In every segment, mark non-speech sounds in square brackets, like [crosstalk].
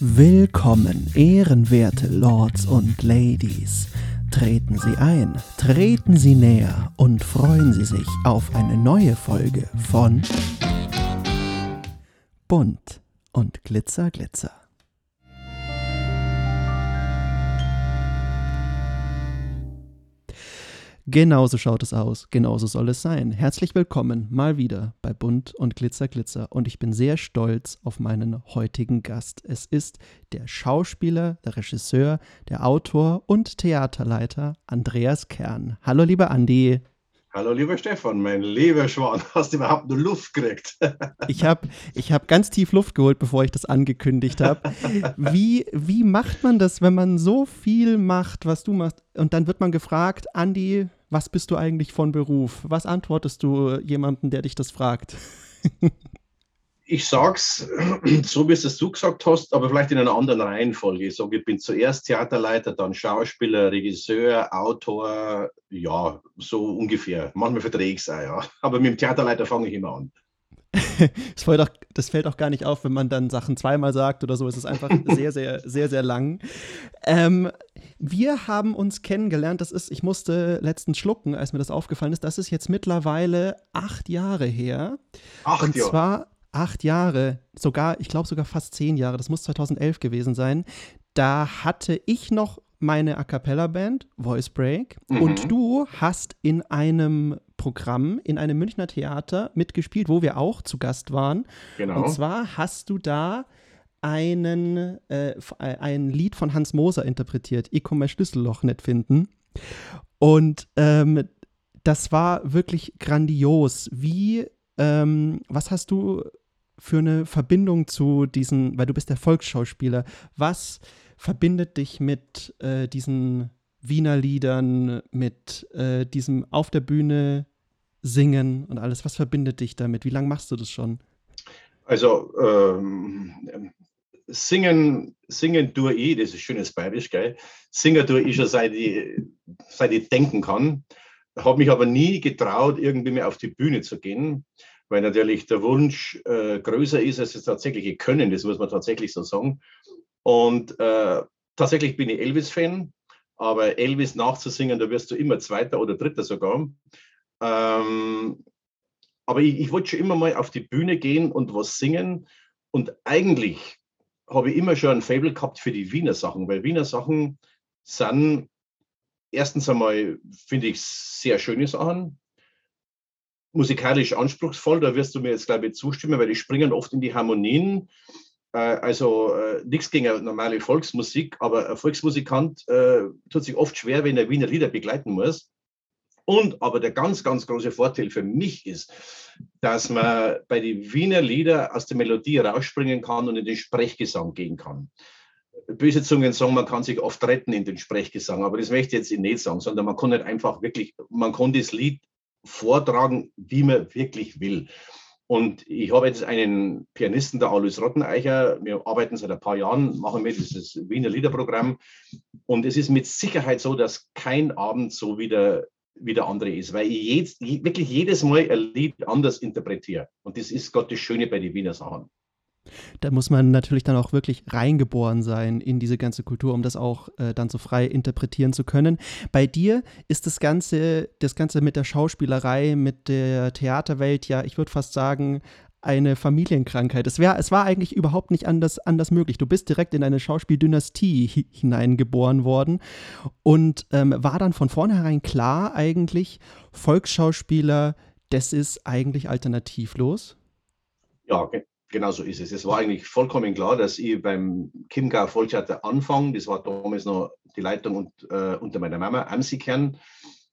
Willkommen, ehrenwerte Lords und Ladies. Treten Sie ein, treten Sie näher und freuen Sie sich auf eine neue Folge von Bunt und Glitzer, Glitzer. Genauso schaut es aus, genauso soll es sein. Herzlich willkommen mal wieder bei Bunt und Glitzer Glitzer und ich bin sehr stolz auf meinen heutigen Gast. Es ist der Schauspieler, der Regisseur, der Autor und Theaterleiter Andreas Kern. Hallo lieber Andi. Hallo lieber Stefan, mein lieber Schwan, [laughs] hast du überhaupt nur Luft gekriegt? [laughs] ich habe ich hab ganz tief Luft geholt, bevor ich das angekündigt habe. Wie, wie macht man das, wenn man so viel macht, was du machst? Und dann wird man gefragt, Andi, was bist du eigentlich von Beruf? Was antwortest du jemandem, der dich das fragt? [laughs] ich sag's [clears throat] so, wie es du gesagt hast, aber vielleicht in einer anderen Reihenfolge. Ich sage, ich bin zuerst Theaterleiter, dann Schauspieler, Regisseur, Autor, ja, so ungefähr. Manchmal verdrehe ich es auch, ja. [laughs] Aber mit dem Theaterleiter fange ich immer an. [laughs] das, fällt auch, das fällt auch gar nicht auf, wenn man dann Sachen zweimal sagt oder so. Es ist einfach [laughs] sehr, sehr, sehr, sehr lang. Ähm, wir haben uns kennengelernt. Das ist, ich musste letztens schlucken, als mir das aufgefallen ist. Das ist jetzt mittlerweile acht Jahre her. Acht Und Jahre. zwar acht Jahre, sogar, ich glaube sogar fast zehn Jahre. Das muss 2011 gewesen sein. Da hatte ich noch meine A cappella Band Voice Break mhm. und du hast in einem Programm in einem Münchner Theater mitgespielt, wo wir auch zu Gast waren. Genau. Und zwar hast du da einen, äh, äh, ein Lied von Hans Moser interpretiert, Ich komme mein Schlüsselloch nicht finden. Und ähm, das war wirklich grandios. Wie, ähm, was hast du für eine Verbindung zu diesen, weil du bist der Volksschauspieler, was verbindet dich mit äh, diesen Wiener Liedern, mit äh, diesem auf der Bühne singen und alles? Was verbindet dich damit? Wie lange machst du das schon? Also ähm, Singen, singen tue ich, das ist schönes Bayerisch, gell? Singen tue ich schon seit ich, seit ich denken kann. Habe mich aber nie getraut, irgendwie mehr auf die Bühne zu gehen, weil natürlich der Wunsch äh, größer ist als das tatsächliche Können, das muss man tatsächlich so sagen. Und äh, tatsächlich bin ich Elvis-Fan, aber Elvis nachzusingen, da wirst du immer Zweiter oder Dritter sogar. Ähm, aber ich, ich wollte schon immer mal auf die Bühne gehen und was singen. Und eigentlich habe ich immer schon ein Fable gehabt für die Wiener Sachen, weil Wiener Sachen sind erstens einmal, finde ich, sehr schöne Sachen, musikalisch anspruchsvoll, da wirst du mir jetzt, glaube ich, zustimmen, weil die springen oft in die Harmonien. Äh, also äh, nichts gegen eine normale Volksmusik, aber ein Volksmusikant äh, tut sich oft schwer, wenn er Wiener Lieder begleiten muss. Und aber der ganz, ganz große Vorteil für mich ist, dass man bei den Wiener Lieder aus der Melodie rausspringen kann und in den Sprechgesang gehen kann. Böse Zungen sagen, man kann sich oft retten in den Sprechgesang, aber das möchte ich jetzt nicht sagen, sondern man kann nicht einfach wirklich, man kann das Lied vortragen, wie man wirklich will. Und ich habe jetzt einen Pianisten, der Alois Rotteneicher. Wir arbeiten seit ein paar Jahren, machen wir dieses Wiener Liederprogramm. Und es ist mit Sicherheit so, dass kein Abend so wieder wie der andere ist, weil ich jetzt, wirklich jedes Mal ein Lied anders interpretiere. Und das ist Gott das Schöne bei den Wiener Sachen. Da muss man natürlich dann auch wirklich reingeboren sein in diese ganze Kultur, um das auch äh, dann so frei interpretieren zu können. Bei dir ist das Ganze, das Ganze mit der Schauspielerei, mit der Theaterwelt ja, ich würde fast sagen, eine Familienkrankheit. Es, wär, es war eigentlich überhaupt nicht anders, anders möglich. Du bist direkt in eine Schauspieldynastie hineingeboren worden und ähm, war dann von vornherein klar eigentlich, Volksschauspieler, das ist eigentlich alternativlos? Ja, genau so ist es. Es war eigentlich vollkommen klar, dass ich beim Chiemgau Volkstheater anfange. Das war damals noch die Leitung und, äh, unter meiner Mama, Amsikern.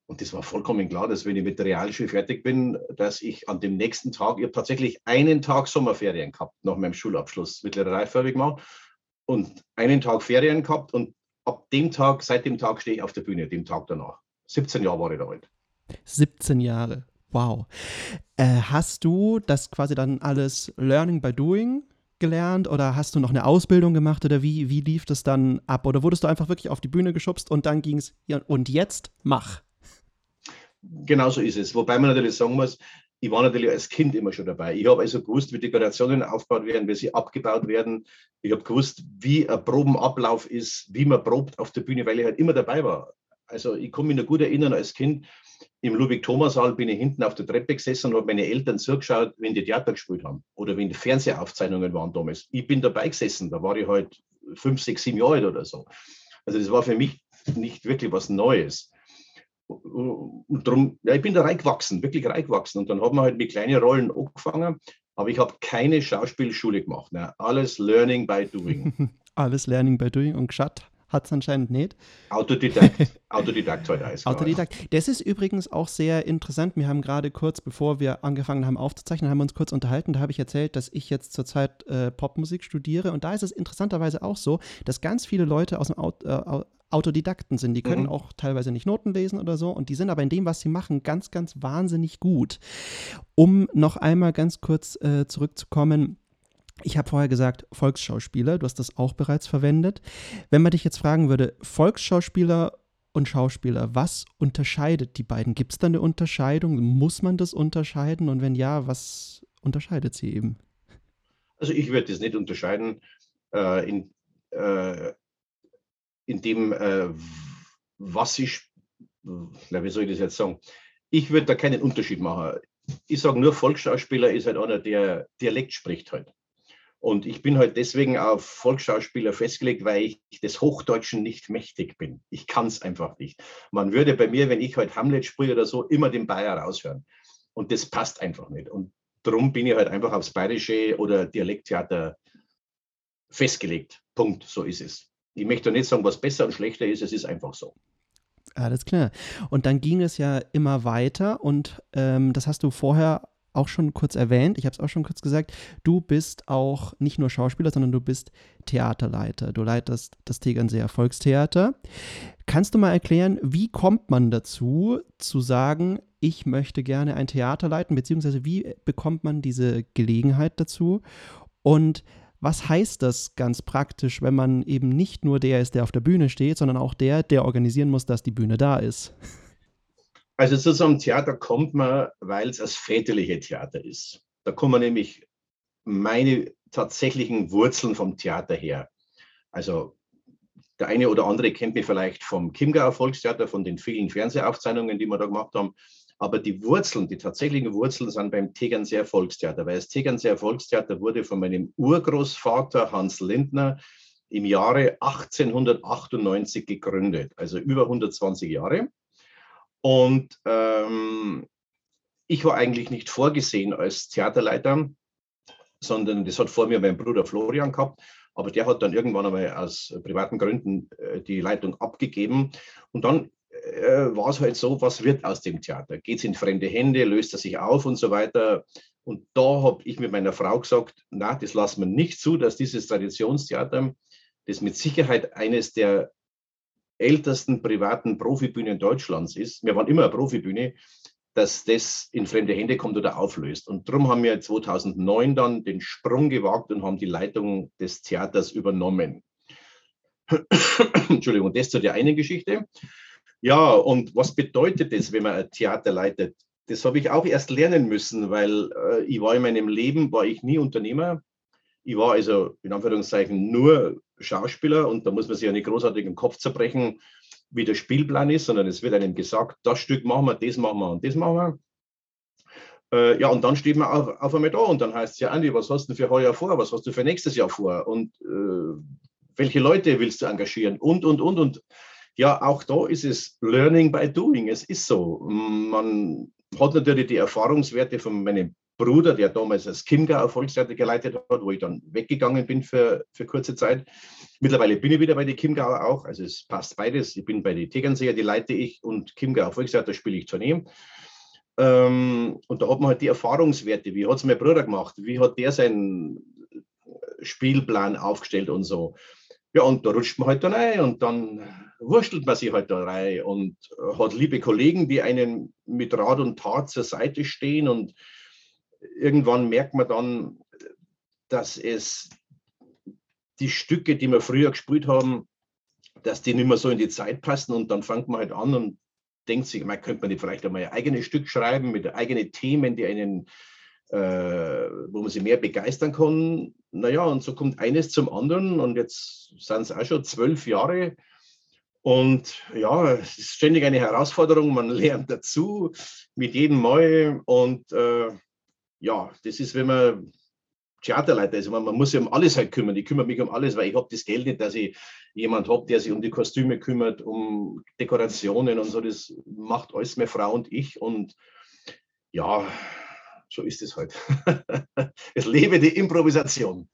Und das war vollkommen klar, dass wenn ich mit der Realschule fertig bin, dass ich an dem nächsten Tag, ich habe tatsächlich einen Tag Sommerferien gehabt nach meinem Schulabschluss, mittlere Reife gemacht und einen Tag Ferien gehabt und ab dem Tag, seit dem Tag stehe ich auf der Bühne, dem Tag danach. 17 Jahre war ich da alt. 17 Jahre, wow. Äh, hast du das quasi dann alles Learning by Doing gelernt oder hast du noch eine Ausbildung gemacht oder wie, wie lief das dann ab? Oder wurdest du einfach wirklich auf die Bühne geschubst und dann ging es, und jetzt mach? Genauso ist es. Wobei man natürlich sagen muss, ich war natürlich als Kind immer schon dabei. Ich habe also gewusst, wie Dekorationen aufgebaut werden, wie sie abgebaut werden. Ich habe gewusst, wie ein Probenablauf ist, wie man probt auf der Bühne, weil ich halt immer dabei war. Also ich kann mich noch gut erinnern als Kind, im Ludwig-Thomas-Saal bin ich hinten auf der Treppe gesessen und habe meine Eltern zugeschaut, wenn die Theater gespielt haben oder wenn die Fernsehaufzeichnungen waren damals. Ich bin dabei gesessen, da war ich halt fünf, sechs, sieben Jahre alt oder so. Also das war für mich nicht wirklich was Neues. Und darum, ja, ich bin da reingewachsen, wirklich reingewachsen. Und dann haben wir halt mit kleinen Rollen angefangen, aber ich habe keine Schauspielschule gemacht. Ne? Alles Learning by Doing. [laughs] Alles Learning by Doing und geschaut hat es anscheinend nicht. Autodidakt, [laughs] Autodidakt heute heißt Autodidakt. Das ist übrigens auch sehr interessant. Wir haben gerade kurz, bevor wir angefangen haben aufzuzeichnen, haben wir uns kurz unterhalten. Da habe ich erzählt, dass ich jetzt zurzeit äh, Popmusik studiere. Und da ist es interessanterweise auch so, dass ganz viele Leute aus dem Auto, äh, Autodidakten sind. Die können mhm. auch teilweise nicht Noten lesen oder so. Und die sind aber in dem, was sie machen, ganz, ganz wahnsinnig gut. Um noch einmal ganz kurz äh, zurückzukommen ich habe vorher gesagt, Volksschauspieler, du hast das auch bereits verwendet. Wenn man dich jetzt fragen würde, Volksschauspieler und Schauspieler, was unterscheidet die beiden? Gibt es da eine Unterscheidung? Muss man das unterscheiden? Und wenn ja, was unterscheidet sie eben? Also ich würde das nicht unterscheiden äh, in, äh, in dem, äh, was ich, wie soll ich das jetzt sagen? Ich würde da keinen Unterschied machen. Ich sage nur, Volksschauspieler ist halt einer, der Dialekt spricht halt. Und ich bin halt deswegen auf Volksschauspieler festgelegt, weil ich des Hochdeutschen nicht mächtig bin. Ich kann es einfach nicht. Man würde bei mir, wenn ich halt Hamlet sprühe oder so, immer den Bayer raushören. Und das passt einfach nicht. Und darum bin ich halt einfach aufs Bayerische oder Dialekttheater festgelegt. Punkt. So ist es. Ich möchte nicht sagen, was besser und schlechter ist. Es ist einfach so. Alles klar. Und dann ging es ja immer weiter und ähm, das hast du vorher auch schon kurz erwähnt, ich habe es auch schon kurz gesagt, du bist auch nicht nur Schauspieler, sondern du bist Theaterleiter. Du leitest das Tegernseer Volkstheater. Kannst du mal erklären, wie kommt man dazu, zu sagen, ich möchte gerne ein Theater leiten, beziehungsweise wie bekommt man diese Gelegenheit dazu? Und was heißt das ganz praktisch, wenn man eben nicht nur der ist, der auf der Bühne steht, sondern auch der, der organisieren muss, dass die Bühne da ist? Also zu so einem Theater kommt man, weil es das väterliche Theater ist. Da kommen nämlich meine tatsächlichen Wurzeln vom Theater her. Also der eine oder andere kennt mich vielleicht vom Chiemgauer Volkstheater, von den vielen Fernsehaufzeichnungen, die wir da gemacht haben. Aber die Wurzeln, die tatsächlichen Wurzeln sind beim Tegernseer Volkstheater, weil das Tegernseer Volkstheater wurde von meinem Urgroßvater Hans Lindner im Jahre 1898 gegründet, also über 120 Jahre. Und ähm, ich war eigentlich nicht vorgesehen als Theaterleiter, sondern das hat vor mir mein Bruder Florian gehabt. Aber der hat dann irgendwann einmal aus privaten Gründen äh, die Leitung abgegeben. Und dann äh, war es halt so, was wird aus dem Theater? Geht es in fremde Hände, löst er sich auf und so weiter? Und da habe ich mit meiner Frau gesagt, na, das lassen wir nicht zu, dass dieses Traditionstheater, das mit Sicherheit eines der ältesten privaten Profibühnen Deutschlands ist, wir waren immer eine Profibühne, dass das in fremde Hände kommt oder auflöst. Und darum haben wir 2009 dann den Sprung gewagt und haben die Leitung des Theaters übernommen. [coughs] Entschuldigung, das zu der einen Geschichte. Ja, und was bedeutet das, wenn man ein Theater leitet? Das habe ich auch erst lernen müssen, weil äh, ich war in meinem Leben, war ich nie Unternehmer. Ich war also in Anführungszeichen nur Schauspieler und da muss man sich ja nicht großartig im Kopf zerbrechen, wie der Spielplan ist, sondern es wird einem gesagt, das Stück machen wir, das machen wir und das machen wir. Äh, ja, und dann steht man auf, auf einmal da und dann heißt es ja, Andi, was hast du für heuer vor? Was hast du für nächstes Jahr vor? Und äh, welche Leute willst du engagieren? Und, und, und, und. Ja, auch da ist es Learning by Doing. Es ist so. Man hat natürlich die Erfahrungswerte von meinem Bruder, der damals das Chiemgau Volkstheater geleitet hat, wo ich dann weggegangen bin für, für kurze Zeit. Mittlerweile bin ich wieder bei den Chiemgauer auch, also es passt beides. Ich bin bei den Tegernseer, die leite ich und Chiemgau Volkstheater spiele ich Tournee. Ähm, und da hat man halt die Erfahrungswerte, wie hat es mein Bruder gemacht, wie hat der seinen Spielplan aufgestellt und so. Ja, und da rutscht man halt da rein und dann wurstelt man sich halt da rein und hat liebe Kollegen, die einen mit Rat und Tat zur Seite stehen und irgendwann merkt man dann, dass es die Stücke, die wir früher gespielt haben, dass die nicht mehr so in die Zeit passen und dann fängt man halt an und denkt sich, man könnte man nicht vielleicht einmal ein eigenes Stück schreiben mit eigenen Themen, die einen, äh, wo man sich mehr begeistern kann. Naja, und so kommt eines zum anderen und jetzt sind es auch schon zwölf Jahre. Und ja, es ist ständig eine Herausforderung, man [laughs] lernt dazu mit jedem Mal. Und äh, ja, das ist, wenn man Theaterleiter ist. Man, man muss sich um alles halt kümmern. Ich kümmere mich um alles, weil ich habe das Geld nicht, dass ich jemand habe, der sich um die Kostüme kümmert, um Dekorationen und so. Das macht alles meine Frau und ich. Und ja, so ist es halt. [laughs] es lebe die Improvisation.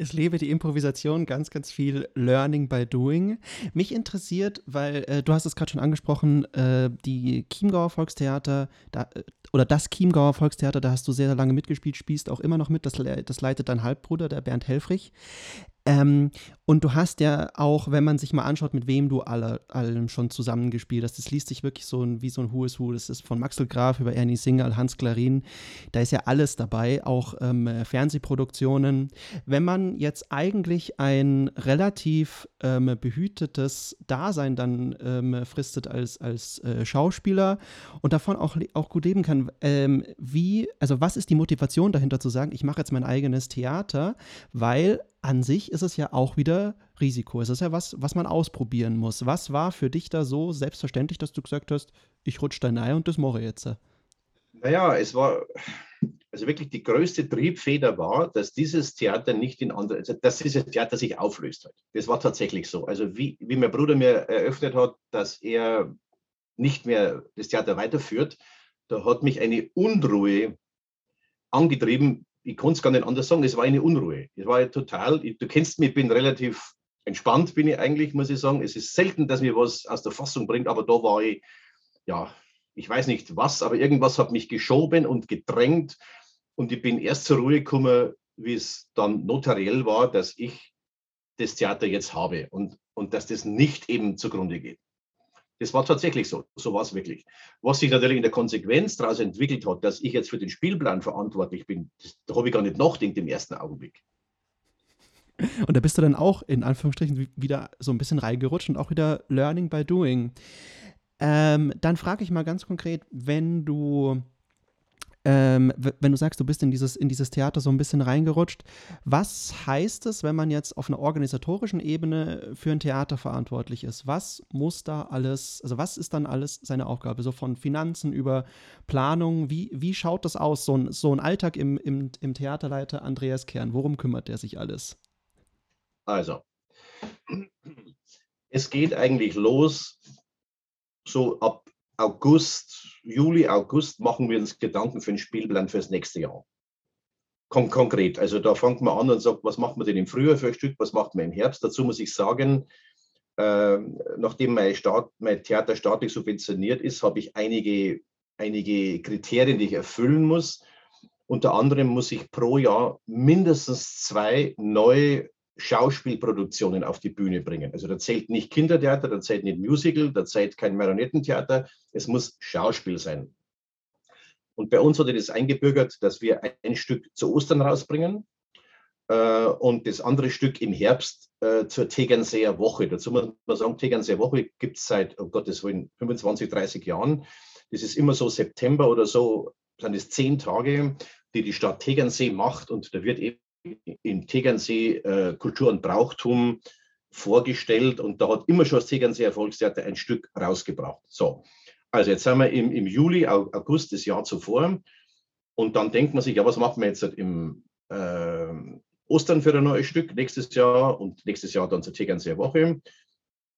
Es lebe die Improvisation, ganz, ganz viel Learning by Doing. Mich interessiert, weil äh, du hast es gerade schon angesprochen, äh, die Chiemgauer Volkstheater da, äh, oder das Chiemgauer Volkstheater, da hast du sehr lange mitgespielt, spielst auch immer noch mit. Das, das leitet dein Halbbruder, der Bernd Helfrich. Ähm, und du hast ja auch, wenn man sich mal anschaut, mit wem du alle, allem schon zusammengespielt hast, das liest sich wirklich so ein, wie so ein Who is Who. Das ist von Maxel Graf über Ernie Singer, Hans Klarin. Da ist ja alles dabei, auch ähm, Fernsehproduktionen. Wenn man jetzt eigentlich ein relativ ähm, behütetes Dasein dann ähm, fristet als, als äh, Schauspieler und davon auch, auch gut leben kann, ähm, wie, also was ist die Motivation dahinter zu sagen, ich mache jetzt mein eigenes Theater, weil an sich ist es ja auch wieder Risiko. Es ist ja was, was man ausprobieren muss. Was war für dich da so selbstverständlich, dass du gesagt hast, ich rutsche da rein und das mache ich jetzt? Naja, es war, also wirklich die größte Triebfeder war, dass dieses Theater nicht in andere, also dass dieses Theater sich auflöst hat. Das war tatsächlich so. Also wie, wie mein Bruder mir eröffnet hat, dass er nicht mehr das Theater weiterführt, da hat mich eine Unruhe angetrieben, ich kann es gar nicht anders sagen, es war eine Unruhe. Es war total, ich, du kennst mich, ich bin relativ entspannt, bin ich eigentlich, muss ich sagen. Es ist selten, dass mir was aus der Fassung bringt, aber da war ich, ja, ich weiß nicht was, aber irgendwas hat mich geschoben und gedrängt und ich bin erst zur Ruhe gekommen, wie es dann notariell war, dass ich das Theater jetzt habe und, und dass das nicht eben zugrunde geht. Das war tatsächlich so. So war es wirklich. Was sich natürlich in der Konsequenz daraus entwickelt hat, dass ich jetzt für den Spielplan verantwortlich bin, das, da habe ich gar nicht nachgedacht im ersten Augenblick. Und da bist du dann auch in Anführungsstrichen wieder so ein bisschen reingerutscht und auch wieder Learning by Doing. Ähm, dann frage ich mal ganz konkret, wenn du ähm, wenn du sagst, du bist in dieses, in dieses Theater so ein bisschen reingerutscht, was heißt es, wenn man jetzt auf einer organisatorischen Ebene für ein Theater verantwortlich ist? Was muss da alles, also was ist dann alles seine Aufgabe? So von Finanzen über Planung, wie, wie schaut das aus, so ein, so ein Alltag im, im, im Theaterleiter Andreas Kern? Worum kümmert der sich alles? Also, es geht eigentlich los so ab August, Juli, August machen wir uns Gedanken für den Spielplan fürs nächste Jahr. Kon konkret, also da fängt man an und sagt, was macht man denn im Frühjahr für ein Stück, was macht man im Herbst? Dazu muss ich sagen, äh, nachdem mein, Staat, mein Theater staatlich subventioniert ist, habe ich einige, einige Kriterien, die ich erfüllen muss. Unter anderem muss ich pro Jahr mindestens zwei neue Schauspielproduktionen auf die Bühne bringen. Also da zählt nicht Kindertheater, da zählt nicht Musical, da zählt kein Marionettentheater, es muss Schauspiel sein. Und bei uns wurde das eingebürgert, dass wir ein Stück zu Ostern rausbringen äh, und das andere Stück im Herbst äh, zur Tegernseer Woche. Dazu muss man sagen, Tegernseer Woche gibt es seit, um Gottes Willen, 25, 30 Jahren. Das ist immer so September oder so, sind es zehn Tage, die die Stadt Tegernsee macht und da wird eben im Tegernsee äh, Kultur und Brauchtum vorgestellt und da hat immer schon das Tegernsee Erfolgstheater ein Stück rausgebracht. So, also jetzt sind wir im, im Juli, August des Jahr zuvor und dann denkt man sich, ja, was machen wir jetzt im äh, Ostern für ein neues Stück nächstes Jahr und nächstes Jahr dann zur Tegernseer Woche.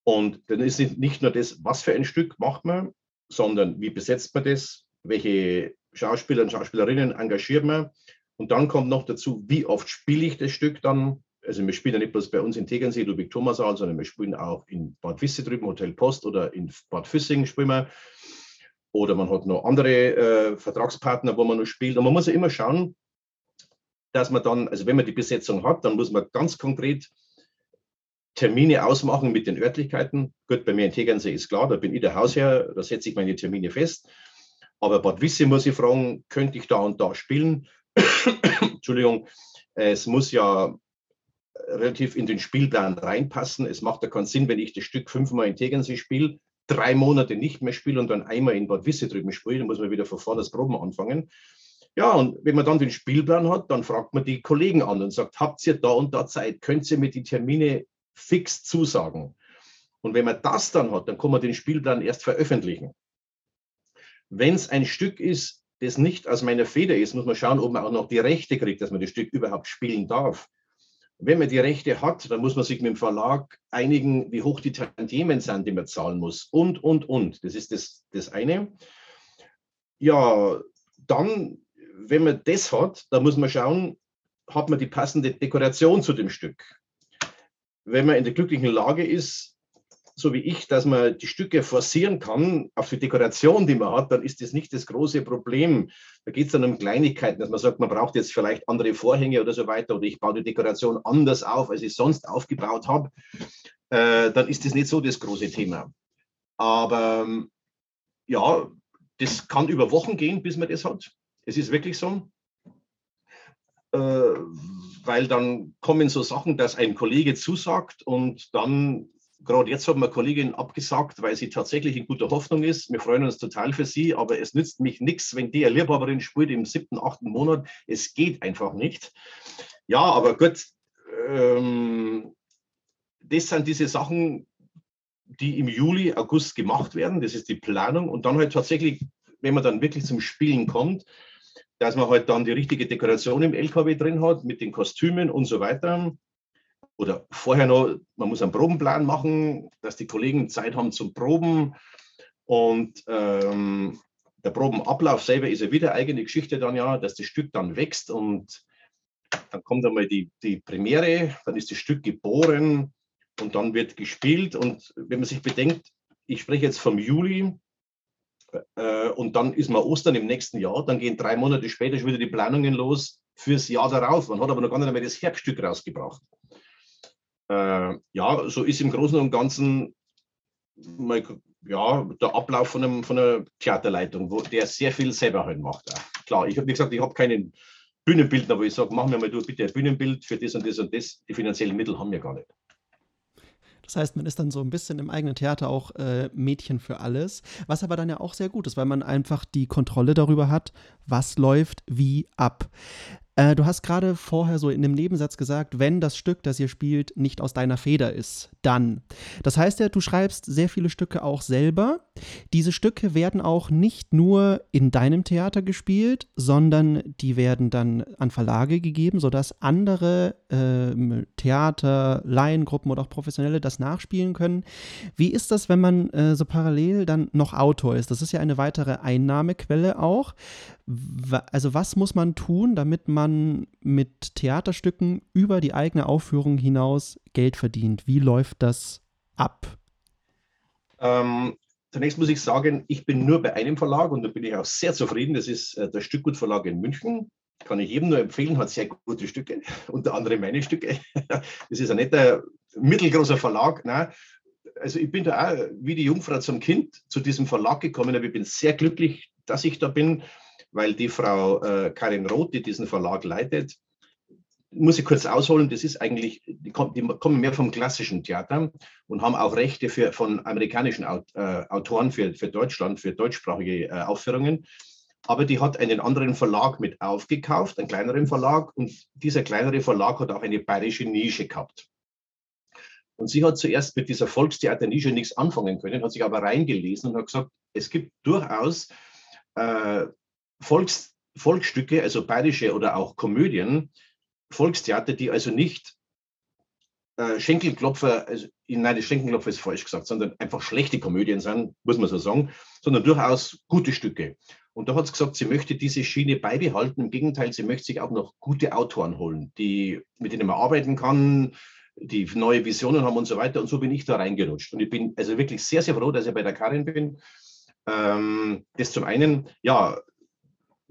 Und dann ist nicht nur das, was für ein Stück macht man, sondern wie besetzt man das, welche Schauspieler und Schauspielerinnen engagiert man und dann kommt noch dazu, wie oft spiele ich das Stück dann. Also wir spielen ja nicht bloß bei uns in Tegernsee, Ludwig Thomas sondern wir spielen auch in Bad Wisse drüben, Hotel Post oder in Bad Füssing spielen wir. Oder man hat noch andere äh, Vertragspartner, wo man noch spielt. Und man muss ja immer schauen, dass man dann, also wenn man die Besetzung hat, dann muss man ganz konkret Termine ausmachen mit den Örtlichkeiten. Gut, bei mir in Tegernsee ist klar, da bin ich der Hausherr, da setze ich meine Termine fest. Aber Bad Wisse muss ich fragen, könnte ich da und da spielen? Entschuldigung, es muss ja relativ in den Spielplan reinpassen. Es macht ja keinen Sinn, wenn ich das Stück fünfmal in Tegernsee spiele, drei Monate nicht mehr spiele und dann einmal in Bad Wisse drüben spiele, dann muss man wieder von vorne das Proben anfangen. Ja, und wenn man dann den Spielplan hat, dann fragt man die Kollegen an und sagt, habt ihr da und da Zeit? Könnt ihr mir die Termine fix zusagen? Und wenn man das dann hat, dann kann man den Spielplan erst veröffentlichen. Wenn es ein Stück ist, das nicht aus meiner Feder ist, muss man schauen, ob man auch noch die Rechte kriegt, dass man das Stück überhaupt spielen darf. Wenn man die Rechte hat, dann muss man sich mit dem Verlag einigen, wie hoch die Tantiemen sind, die man zahlen muss. Und, und, und. Das ist das, das eine. Ja, dann wenn man das hat, dann muss man schauen, hat man die passende Dekoration zu dem Stück. Wenn man in der glücklichen Lage ist, so wie ich, dass man die Stücke forcieren kann auf die Dekoration, die man hat, dann ist das nicht das große Problem. Da geht es dann um Kleinigkeiten, dass man sagt, man braucht jetzt vielleicht andere Vorhänge oder so weiter oder ich baue die Dekoration anders auf, als ich sonst aufgebaut habe. Äh, dann ist das nicht so das große Thema. Aber ja, das kann über Wochen gehen, bis man das hat. Es ist wirklich so, äh, weil dann kommen so Sachen, dass ein Kollege zusagt und dann, gerade jetzt mir eine Kollegin abgesagt, weil sie tatsächlich in guter Hoffnung ist. Wir freuen uns total für sie, aber es nützt mich nichts, wenn die eine Liebhaberin spielt im siebten, achten Monat. Es geht einfach nicht. Ja, aber gut, ähm, das sind diese Sachen, die im Juli, August gemacht werden. Das ist die Planung. Und dann halt tatsächlich, wenn man dann wirklich zum Spielen kommt, dass man halt dann die richtige Dekoration im LKW drin hat, mit den Kostümen und so weiter. Oder vorher noch, man muss einen Probenplan machen, dass die Kollegen Zeit haben zum Proben. Und ähm, der Probenablauf selber ist ja wieder eigene Geschichte dann ja, dass das Stück dann wächst und dann kommt einmal die, die Premiere, dann ist das Stück geboren und dann wird gespielt. Und wenn man sich bedenkt, ich spreche jetzt vom Juli, äh, und dann ist mal Ostern im nächsten Jahr, dann gehen drei Monate später schon wieder die Planungen los fürs Jahr darauf. Man hat aber noch gar nicht mehr das Herbststück rausgebracht. Äh, ja, so ist im Großen und Ganzen mal, ja, der Ablauf von, einem, von einer Theaterleitung, wo der sehr viel selber halt macht. Klar, ich habe wie gesagt, ich habe keinen Bühnenbildner, wo ich sage, mach mir mal du bitte ein Bühnenbild für das und das und das. Die finanziellen Mittel haben wir gar nicht. Das heißt, man ist dann so ein bisschen im eigenen Theater auch äh, Mädchen für alles, was aber dann ja auch sehr gut ist, weil man einfach die Kontrolle darüber hat, was läuft wie ab. Äh, du hast gerade vorher so in dem Nebensatz gesagt, wenn das Stück, das ihr spielt, nicht aus deiner Feder ist, dann. Das heißt ja, du schreibst sehr viele Stücke auch selber. Diese Stücke werden auch nicht nur in deinem Theater gespielt, sondern die werden dann an Verlage gegeben, sodass andere äh, Theater, Laiengruppen oder auch Professionelle das nachspielen können. Wie ist das, wenn man äh, so parallel dann noch Autor ist? Das ist ja eine weitere Einnahmequelle auch also was muss man tun, damit man mit Theaterstücken über die eigene Aufführung hinaus Geld verdient? Wie läuft das ab? Ähm, zunächst muss ich sagen, ich bin nur bei einem Verlag und da bin ich auch sehr zufrieden. Das ist äh, der Stückgut Verlag in München. Kann ich jedem nur empfehlen, hat sehr gute Stücke, [laughs] unter anderem meine Stücke. [laughs] Das ist ein netter, mittelgroßer Verlag. Nein, also ich bin da auch wie die Jungfrau zum Kind zu diesem Verlag gekommen, aber ich bin sehr glücklich, dass ich da bin weil die Frau äh, Karin Roth, die diesen Verlag leitet, muss ich kurz ausholen, das ist eigentlich, die, kommen, mehr vom klassischen Theater und haben auch Rechte für, von amerikanischen äh, Autoren für, für Deutschland, für deutschsprachige äh, Aufführungen. Aber die hat einen anderen Verlag mit aufgekauft, einen kleineren Verlag. Und dieser kleinere Verlag hat auch eine bayerische Nische gehabt. Und sie hat zuerst mit dieser Volkstheater-Nische nichts anfangen können, hat sich aber reingelesen und hat gesagt, es gibt durchaus äh, Volks, Volksstücke, also bayerische oder auch Komödien, Volkstheater, die also nicht äh, Schenkelklopfer, also, nein, das Schenkelklopfer ist falsch gesagt, sondern einfach schlechte Komödien sind, muss man so sagen, sondern durchaus gute Stücke. Und da hat sie gesagt, sie möchte diese Schiene beibehalten. Im Gegenteil, sie möchte sich auch noch gute Autoren holen, die, mit denen man arbeiten kann, die neue Visionen haben und so weiter. Und so bin ich da reingerutscht. Und ich bin also wirklich sehr, sehr froh, dass ich bei der Karin bin. Ähm, das zum einen, ja,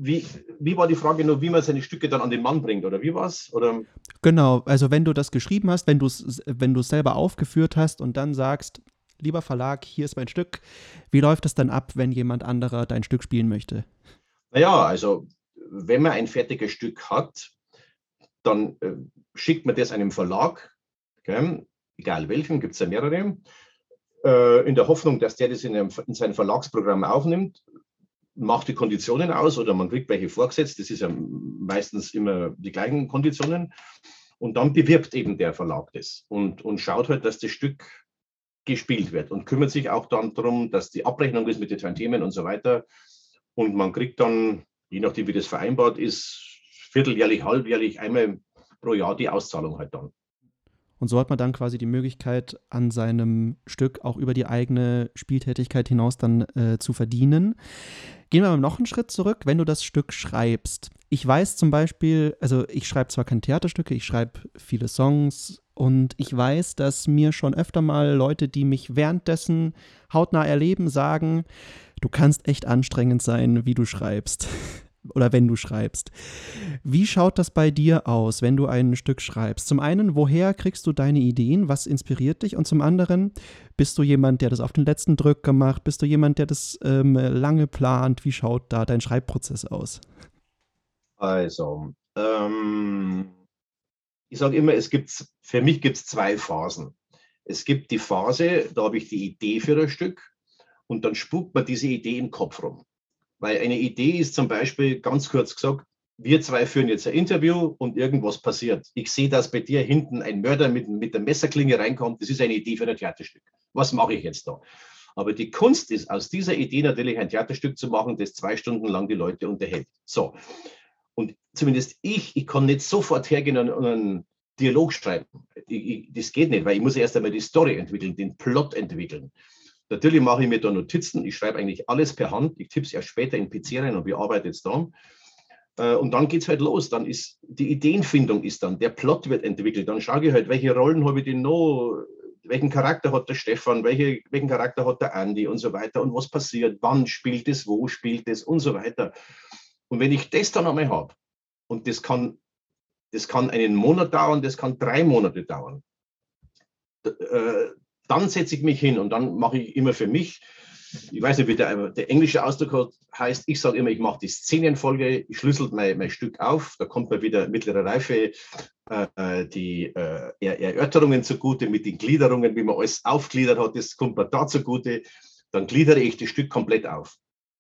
wie, wie war die Frage nur, wie man seine Stücke dann an den Mann bringt, oder wie war es? Genau, also wenn du das geschrieben hast, wenn du es wenn selber aufgeführt hast und dann sagst, lieber Verlag, hier ist mein Stück, wie läuft es dann ab, wenn jemand anderer dein Stück spielen möchte? Naja, also wenn man ein fertiges Stück hat, dann äh, schickt man das einem Verlag, okay? egal welchen, gibt es ja mehrere. äh, in der Hoffnung, dass der das in, einem, in sein Verlagsprogramm aufnimmt, macht die Konditionen aus oder man kriegt welche vorgesetzt. Das ist ja meistens immer die gleichen Konditionen. Und dann bewirbt eben der Verlag das und, und schaut halt, dass das Stück gespielt wird und kümmert sich auch dann darum, dass die Abrechnung ist mit den Themen und so weiter. Und man kriegt dann, je nachdem wie das vereinbart ist, vierteljährlich, halbjährlich, einmal pro Jahr die Auszahlung halt dann. Und so hat man dann quasi die Möglichkeit, an seinem Stück auch über die eigene Spieltätigkeit hinaus dann äh, zu verdienen. Gehen wir mal noch einen Schritt zurück, wenn du das Stück schreibst. Ich weiß zum Beispiel, also ich schreibe zwar keine Theaterstücke, ich schreibe viele Songs und ich weiß, dass mir schon öfter mal Leute, die mich währenddessen hautnah erleben, sagen, du kannst echt anstrengend sein, wie du schreibst oder wenn du schreibst. Wie schaut das bei dir aus, wenn du ein Stück schreibst? Zum einen, woher kriegst du deine Ideen? Was inspiriert dich? Und zum anderen, bist du jemand, der das auf den letzten Drücker macht? Bist du jemand, der das ähm, lange plant? Wie schaut da dein Schreibprozess aus? Also, ähm, ich sage immer, es gibt, für mich gibt es zwei Phasen. Es gibt die Phase, da habe ich die Idee für das Stück und dann spukt man diese Idee im Kopf rum. Weil eine Idee ist zum Beispiel, ganz kurz gesagt, wir zwei führen jetzt ein Interview und irgendwas passiert. Ich sehe, dass bei dir hinten ein Mörder mit, mit der Messerklinge reinkommt. Das ist eine Idee für ein Theaterstück. Was mache ich jetzt da? Aber die Kunst ist, aus dieser Idee natürlich ein Theaterstück zu machen, das zwei Stunden lang die Leute unterhält. So. Und zumindest ich, ich kann nicht sofort hergehen und, einen Dialog schreiben. Ich, ich, das geht nicht, weil ich muss erst einmal die Story entwickeln, den Plot entwickeln. Natürlich mache ich mir da Notizen. Ich schreibe eigentlich alles per Hand. Ich tippe es erst später in PC rein und bearbeite es dann. Äh, und dann geht es halt los. Dann ist die Ideenfindung ist dann, der Plot wird entwickelt. Dann schaue ich halt, welche Rollen habe ich denn noch, welchen Charakter hat der Stefan, welche, welchen Charakter hat der Andy und so weiter und was passiert, wann spielt es, wo spielt es und so weiter. Und wenn ich das dann einmal habe, und das kann, das kann einen Monat dauern, das kann drei Monate dauern, äh, dann setze ich mich hin und dann mache ich immer für mich, ich weiß nicht, wie der, der englische Ausdruck heißt, ich sage immer, ich mache die Szenenfolge, ich schlüssel mein, mein Stück auf, da kommt mir wieder mittlere Reife äh, die äh, Erörterungen zugute mit den Gliederungen, wie man alles aufgliedert hat, das kommt mir da zugute, dann gliedere ich das Stück komplett auf.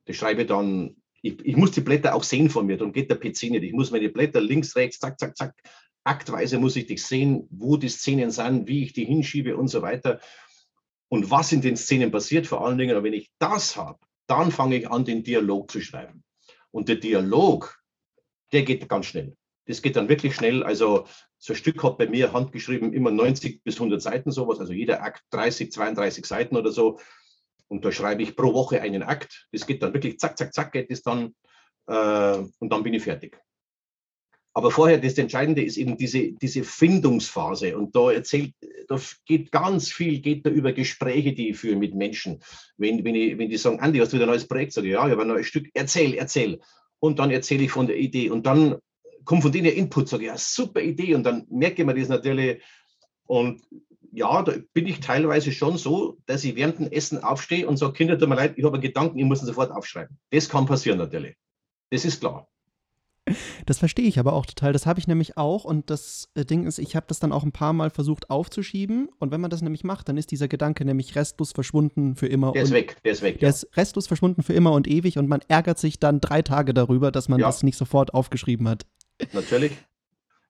Das schreibe dann, ich, ich muss die Blätter auch sehen von mir, darum geht der PC nicht. Ich muss meine Blätter links, rechts, zack, zack, zack, aktweise muss ich dich sehen, wo die Szenen sind, wie ich die hinschiebe und so weiter. Und was in den Szenen passiert, vor allen Dingen, wenn ich das habe, dann fange ich an, den Dialog zu schreiben. Und der Dialog, der geht ganz schnell. Das geht dann wirklich schnell. Also so ein Stück hat bei mir handgeschrieben immer 90 bis 100 Seiten sowas, also jeder Akt 30, 32 Seiten oder so. Und da schreibe ich pro Woche einen Akt. Das geht dann wirklich zack, zack, zack, geht es dann. Äh, und dann bin ich fertig. Aber vorher, das Entscheidende ist eben diese, diese Findungsphase. Und da erzählt, da geht ganz viel, geht da über Gespräche, die ich führe mit Menschen. Wenn, wenn, ich, wenn die sagen, Andi, hast du wieder ein neues Projekt? Sage ich, ja, ich habe ein neues Stück. Erzähl, erzähl. Und dann erzähle ich von der Idee. Und dann kommt von denen Input, sage ich, ja, super Idee. Und dann merke ich mir das natürlich. Und ja, da bin ich teilweise schon so, dass ich während dem Essen aufstehe und sage, Kinder, tut mir leid, ich habe einen Gedanken, ich muss ihn sofort aufschreiben. Das kann passieren natürlich. Das ist klar. Das verstehe ich aber auch total. Das habe ich nämlich auch. Und das äh, Ding ist, ich habe das dann auch ein paar Mal versucht aufzuschieben. Und wenn man das nämlich macht, dann ist dieser Gedanke nämlich restlos verschwunden für immer. Der ist weg, der ist weg. Der ja. ist restlos verschwunden für immer und ewig. Und man ärgert sich dann drei Tage darüber, dass man ja. das nicht sofort aufgeschrieben hat. Natürlich.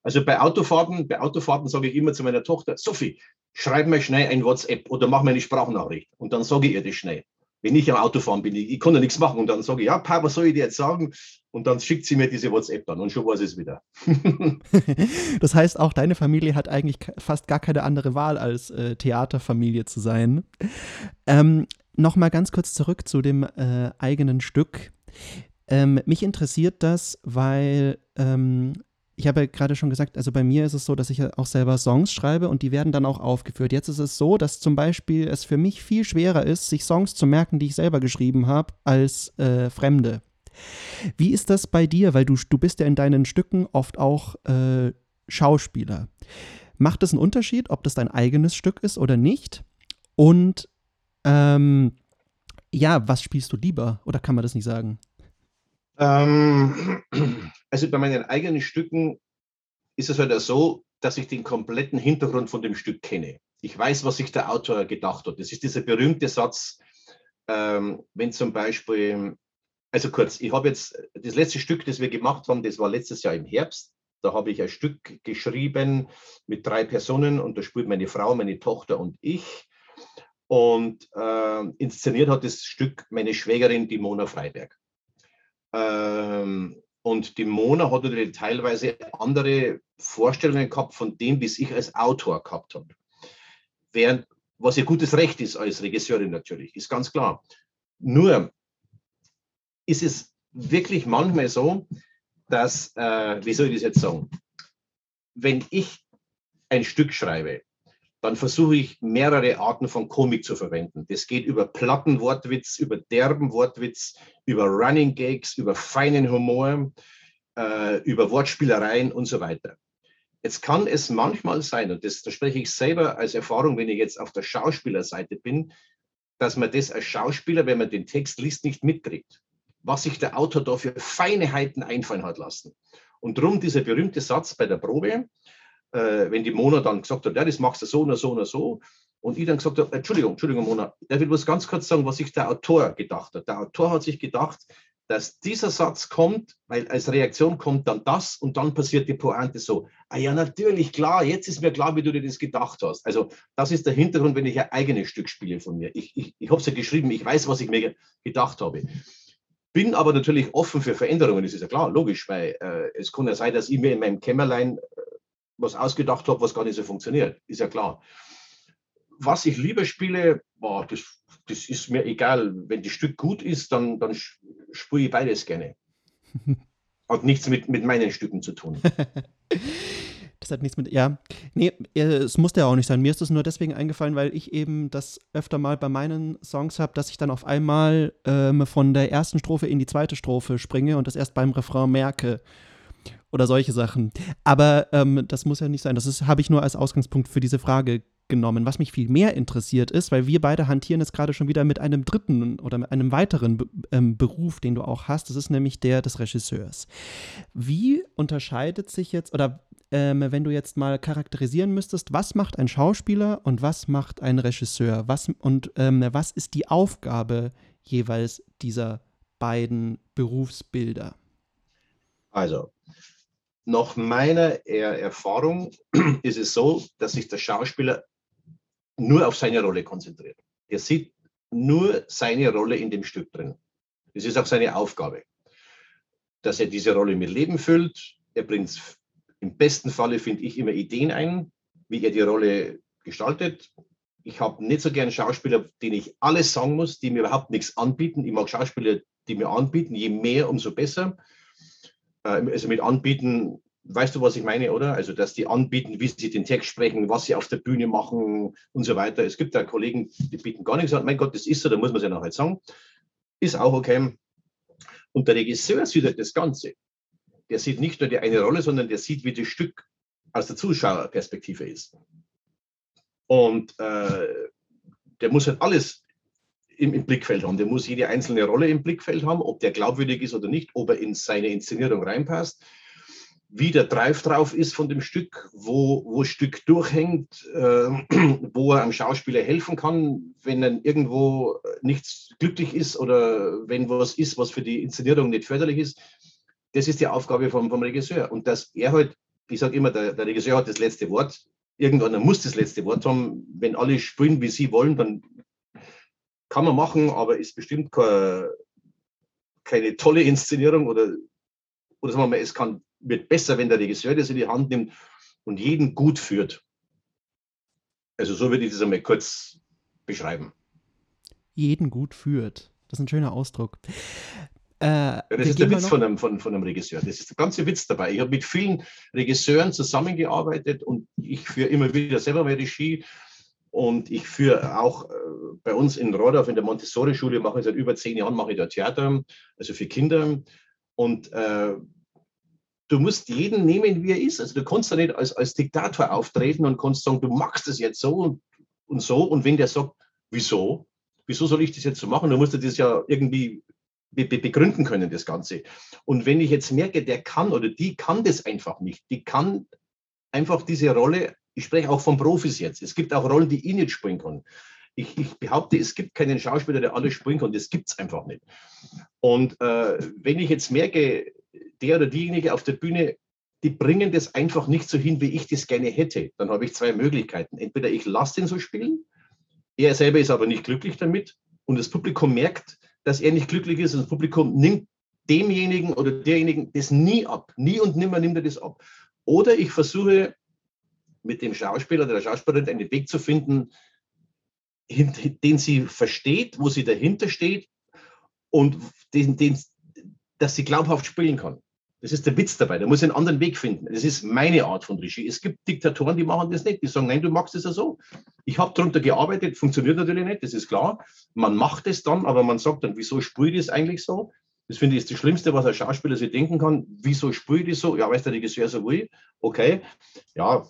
Also bei Autofahrten, bei Autofahrten sage ich immer zu meiner Tochter, Sophie, schreib mir schnell ein WhatsApp oder mach mir eine Sprachnachricht. Und dann sage ich ihr das schnell wenn ich am Autofahren bin, ich, ich kann ja nichts machen und dann sage ich, ja, Papa, was soll ich dir jetzt sagen? Und dann schickt sie mir diese WhatsApp dann und schon weiß es wieder. [laughs] das heißt, auch deine Familie hat eigentlich fast gar keine andere Wahl, als äh, Theaterfamilie zu sein. Ähm, Nochmal ganz kurz zurück zu dem äh, eigenen Stück. Ähm, mich interessiert das, weil ähm, ich habe ja gerade schon gesagt, also bei mir ist es so, dass ich auch selber Songs schreibe und die werden dann auch aufgeführt. Jetzt ist es so, dass zum Beispiel es für mich viel schwerer ist, sich Songs zu merken, die ich selber geschrieben habe, als äh, Fremde. Wie ist das bei dir? Weil du, du bist ja in deinen Stücken oft auch äh, Schauspieler. Macht es einen Unterschied, ob das dein eigenes Stück ist oder nicht? Und ähm, ja, was spielst du lieber? Oder kann man das nicht sagen? Ähm, [clears throat] also bei meinen eigenen Stücken ist es halt so, dass ich den kompletten Hintergrund von dem Stück kenne. Ich weiß, was sich der Autor gedacht hat. Das ist dieser berühmte Satz, ähm, wenn zum Beispiel, also kurz, ich habe jetzt das letzte Stück, das wir gemacht haben, das war letztes Jahr im Herbst. Da habe ich ein Stück geschrieben mit drei Personen und da spielt meine Frau, meine Tochter und ich. Und äh, inszeniert hat das Stück meine Schwägerin, die Mona Freiberg. Ähm, und die Mona hat natürlich teilweise andere Vorstellungen gehabt von dem, wie ich als Autor gehabt habe. Während, was ihr gutes Recht ist als Regisseurin natürlich, ist ganz klar. Nur ist es wirklich manchmal so, dass, äh, wie soll ich das jetzt sagen, wenn ich ein Stück schreibe, dann versuche ich mehrere Arten von Komik zu verwenden. Das geht über platten Wortwitz, über derben Wortwitz, über Running Gags, über feinen Humor, äh, über Wortspielereien und so weiter. Jetzt kann es manchmal sein, und das, das spreche ich selber als Erfahrung, wenn ich jetzt auf der Schauspielerseite bin, dass man das als Schauspieler, wenn man den Text liest, nicht mitkriegt, was sich der Autor da für Feinheiten einfallen hat lassen. Und darum dieser berühmte Satz bei der Probe, äh, wenn die Mona dann gesagt hat, ja, das machst du so oder so oder so, und ich dann gesagt habe, Entschuldigung, Entschuldigung, Mona, der will was ganz kurz sagen, was sich der Autor gedacht hat. Der Autor hat sich gedacht, dass dieser Satz kommt, weil als Reaktion kommt dann das und dann passiert die Pointe so. Ah ja, natürlich, klar, jetzt ist mir klar, wie du dir das gedacht hast. Also das ist der Hintergrund, wenn ich ein eigenes Stück spiele von mir. Ich, ich, ich habe es ja geschrieben, ich weiß, was ich mir gedacht habe. Bin aber natürlich offen für Veränderungen, das ist ja klar, logisch, weil äh, es kann ja sein, dass ich mir in meinem Kämmerlein was ausgedacht habe, was gar nicht so funktioniert. Ist ja klar. Was ich lieber spiele, boah, das, das ist mir egal. Wenn das Stück gut ist, dann, dann spiele ich beides gerne. [laughs] Hat nichts mit, mit meinen Stücken zu tun. [laughs] Das hat nichts mit, ja. Nee, äh, es musste ja auch nicht sein. Mir ist es nur deswegen eingefallen, weil ich eben das öfter mal bei meinen Songs habe, dass ich dann auf einmal ähm, von der ersten Strophe in die zweite Strophe springe und das erst beim Refrain merke oder solche Sachen. Aber ähm, das muss ja nicht sein. Das habe ich nur als Ausgangspunkt für diese Frage genommen. Was mich viel mehr interessiert ist, weil wir beide hantieren jetzt gerade schon wieder mit einem dritten oder mit einem weiteren Be ähm, Beruf, den du auch hast. Das ist nämlich der des Regisseurs. Wie unterscheidet sich jetzt oder ähm, wenn du jetzt mal charakterisieren müsstest, was macht ein Schauspieler und was macht ein Regisseur? Was, und ähm, was ist die Aufgabe jeweils dieser beiden Berufsbilder? Also, nach meiner Erfahrung [clears throat] ist es so, dass sich der Schauspieler nur auf seine Rolle konzentriert. Er sieht nur seine Rolle in dem Stück drin. Das ist auch seine Aufgabe, dass er diese Rolle mit Leben füllt. Er bringt im besten Falle, finde ich, immer Ideen ein, wie er die Rolle gestaltet. Ich habe nicht so gerne Schauspieler, denen ich alles sagen muss, die mir überhaupt nichts anbieten. Ich mag Schauspieler, die mir anbieten. Je mehr, umso besser. Äh, also mit anbieten, weißt du, was ich meine, oder? Also, dass die anbieten, wie sie den Text sprechen, was sie auf der Bühne machen und so weiter. Es gibt da Kollegen, die bieten gar nichts an. Mein Gott, das ist so, da muss man es ja nachher sagen. Ist auch okay. Und der Regisseur sieht halt das Ganze. Der sieht nicht nur die eine Rolle, sondern der sieht, wie das Stück aus der Zuschauerperspektive ist. Und äh, der muss halt alles im, im, Blickfeld haben. Der muss jede einzelne Rolle im Blickfeld haben, ob der glaubwürdig ist oder nicht, ob er in seine Inszenierung reinpasst, wie der Drive drauf ist von dem Stück, wo, wo Stück durchhängt, äh, wo er am Schauspieler helfen kann, wenn er irgendwo nichts glücklich ist oder wenn was ist, was für die Inszenierung nicht förderlich ist. Das ist die Aufgabe vom, vom Regisseur. Und dass er halt, ich sage immer, der, der Regisseur hat das letzte Wort. Irgendwann muss das letzte Wort haben. Wenn alle spielen, wie sie wollen, dann kann man machen, aber ist bestimmt keine, keine tolle Inszenierung oder, oder sagen wir mal, es kann, wird besser, wenn der Regisseur das in die Hand nimmt und jeden gut führt. Also so würde ich das einmal kurz beschreiben. Jeden gut führt. Das ist ein schöner Ausdruck. Äh, ja, das ist der Witz von einem, von, von einem Regisseur. Das ist der ganze Witz dabei. Ich habe mit vielen Regisseuren zusammengearbeitet und ich führe immer wieder selber meine Regie und ich führe auch äh, bei uns in Rodorf in der Montessori-Schule, mache ich seit über zehn Jahren, mache ich da Theater, also für Kinder. Und äh, du musst jeden nehmen, wie er ist. Also du kannst da nicht als, als Diktator auftreten und kannst sagen, du machst das jetzt so und, und so. Und wenn der sagt, wieso? Wieso soll ich das jetzt so machen? Dann musst du das ja irgendwie be begründen können, das Ganze. Und wenn ich jetzt merke, der kann oder die kann das einfach nicht, die kann einfach diese Rolle ich spreche auch von Profis jetzt. Es gibt auch Rollen, die ich nicht spielen kann. Ich, ich behaupte, es gibt keinen Schauspieler, der alles spielen kann. Das gibt es einfach nicht. Und äh, wenn ich jetzt merke, der oder diejenige auf der Bühne, die bringen das einfach nicht so hin, wie ich das gerne hätte, dann habe ich zwei Möglichkeiten. Entweder ich lasse den so spielen, er selber ist aber nicht glücklich damit und das Publikum merkt, dass er nicht glücklich ist und das Publikum nimmt demjenigen oder derjenigen das nie ab. Nie und nimmer nimmt er das ab. Oder ich versuche mit dem Schauspieler oder der Schauspielerin einen Weg zu finden, den sie versteht, wo sie dahinter steht und den, den, dass sie glaubhaft spielen kann. Das ist der Witz dabei. Da muss einen anderen Weg finden. Das ist meine Art von Regie. Es gibt Diktatoren, die machen das nicht. Die sagen, nein, du machst es ja so. Ich habe darunter gearbeitet, funktioniert natürlich nicht, das ist klar. Man macht es dann, aber man sagt dann, wieso sprüht es eigentlich so? Das finde ich ist das Schlimmste, was ein Schauspieler sich denken kann. Wieso sprüht es so? Ja, weiß der Regisseur so will. Okay. Ja,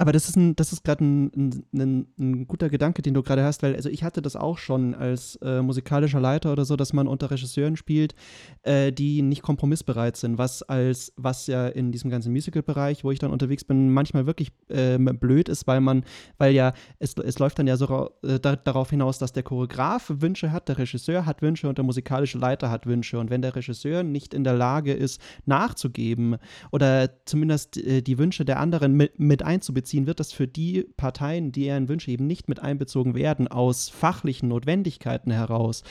aber das ist, ein, das ist gerade ein, ein, ein, guter Gedanke, den du gerade hast, weil also ich hatte das auch schon als äh, musikalischer Leiter oder so, dass man unter Regisseuren spielt, äh, die nicht kompromissbereit sind, was als was ja in diesem ganzen Musical-Bereich, wo ich dann unterwegs bin, manchmal wirklich äh, blöd ist, weil man, weil ja es, es läuft dann ja so äh, da, darauf hinaus, dass der Choreograf Wünsche hat, der Regisseur hat Wünsche und der musikalische Leiter hat Wünsche. Und wenn der Regisseur nicht in der Lage ist nachzugeben oder zumindest äh, die Wünsche der anderen mit, mit einzubeziehen einbeziehen, wird das für die Parteien, die deren Wünsche eben nicht mit einbezogen werden, aus fachlichen Notwendigkeiten heraus,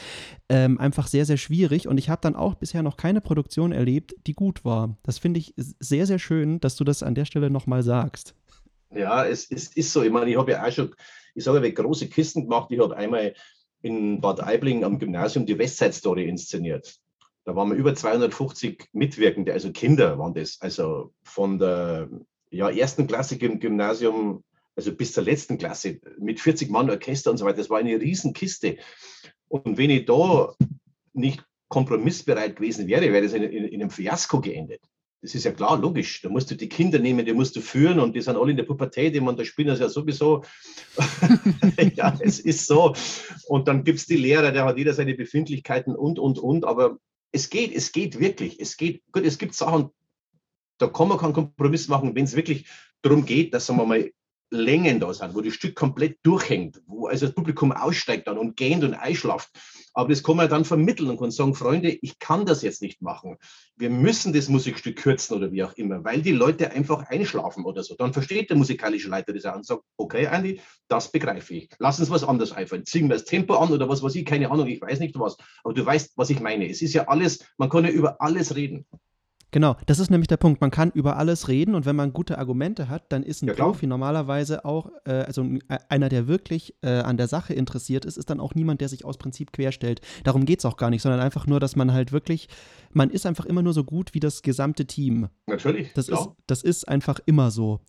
ähm, einfach sehr, sehr schwierig. Und ich habe dann auch bisher noch keine Produktion erlebt, die gut war. Das finde ich sehr, sehr schön, dass du das an der Stelle nochmal sagst. Ja, es, es, ist so. Ich meine, ich habe ja auch schon, ich sage ja, große Kisten gemacht. Ich habe einmal in Bad Aibling am Gymnasium die Westside Story inszeniert. Da waren wir über 250 Mitwirkende, also Kinder waren das, also von der ja, ersten Klasse im Gymnasium, also bis zur letzten Klasse, mit 40 Mann Orchester und so weiter. Das war eine Riesenkiste. Und wenn ich da nicht kompromissbereit gewesen wäre, wäre das in, in, in einem Fiasko geendet. Das ist ja klar, logisch. Da musst du die Kinder nehmen, die musst du führen und die sind alle in der Pubertät, die man da spielen das ja sowieso. [laughs] ja, es ist so. Und dann gibt es die Lehrer, der hat jeder seine Befindlichkeiten und, und, und. Aber es geht, es geht wirklich. Es geht, gut, es gibt Sachen, da kann man keinen Kompromiss machen, wenn es wirklich darum geht, dass sagen wir mal Längen da sind, wo das Stück komplett durchhängt, wo also das Publikum aussteigt dann und gähnt und einschlaft. Aber das kann man dann vermitteln und kann sagen, Freunde, ich kann das jetzt nicht machen. Wir müssen das Musikstück kürzen oder wie auch immer, weil die Leute einfach einschlafen oder so. Dann versteht der musikalische Leiter das auch und sagt, okay, Andy, das begreife ich. Lass uns was anderes einfallen. Ziehen wir das Tempo an oder was weiß ich, keine Ahnung, ich weiß nicht was. Aber du weißt, was ich meine. Es ist ja alles, man kann ja über alles reden. Genau, das ist nämlich der Punkt. Man kann über alles reden und wenn man gute Argumente hat, dann ist ein ja, Profi normalerweise auch, äh, also äh, einer, der wirklich äh, an der Sache interessiert ist, ist dann auch niemand, der sich aus Prinzip querstellt. Darum geht es auch gar nicht, sondern einfach nur, dass man halt wirklich, man ist einfach immer nur so gut wie das gesamte Team. Natürlich. Das, ja. ist, das ist einfach immer so.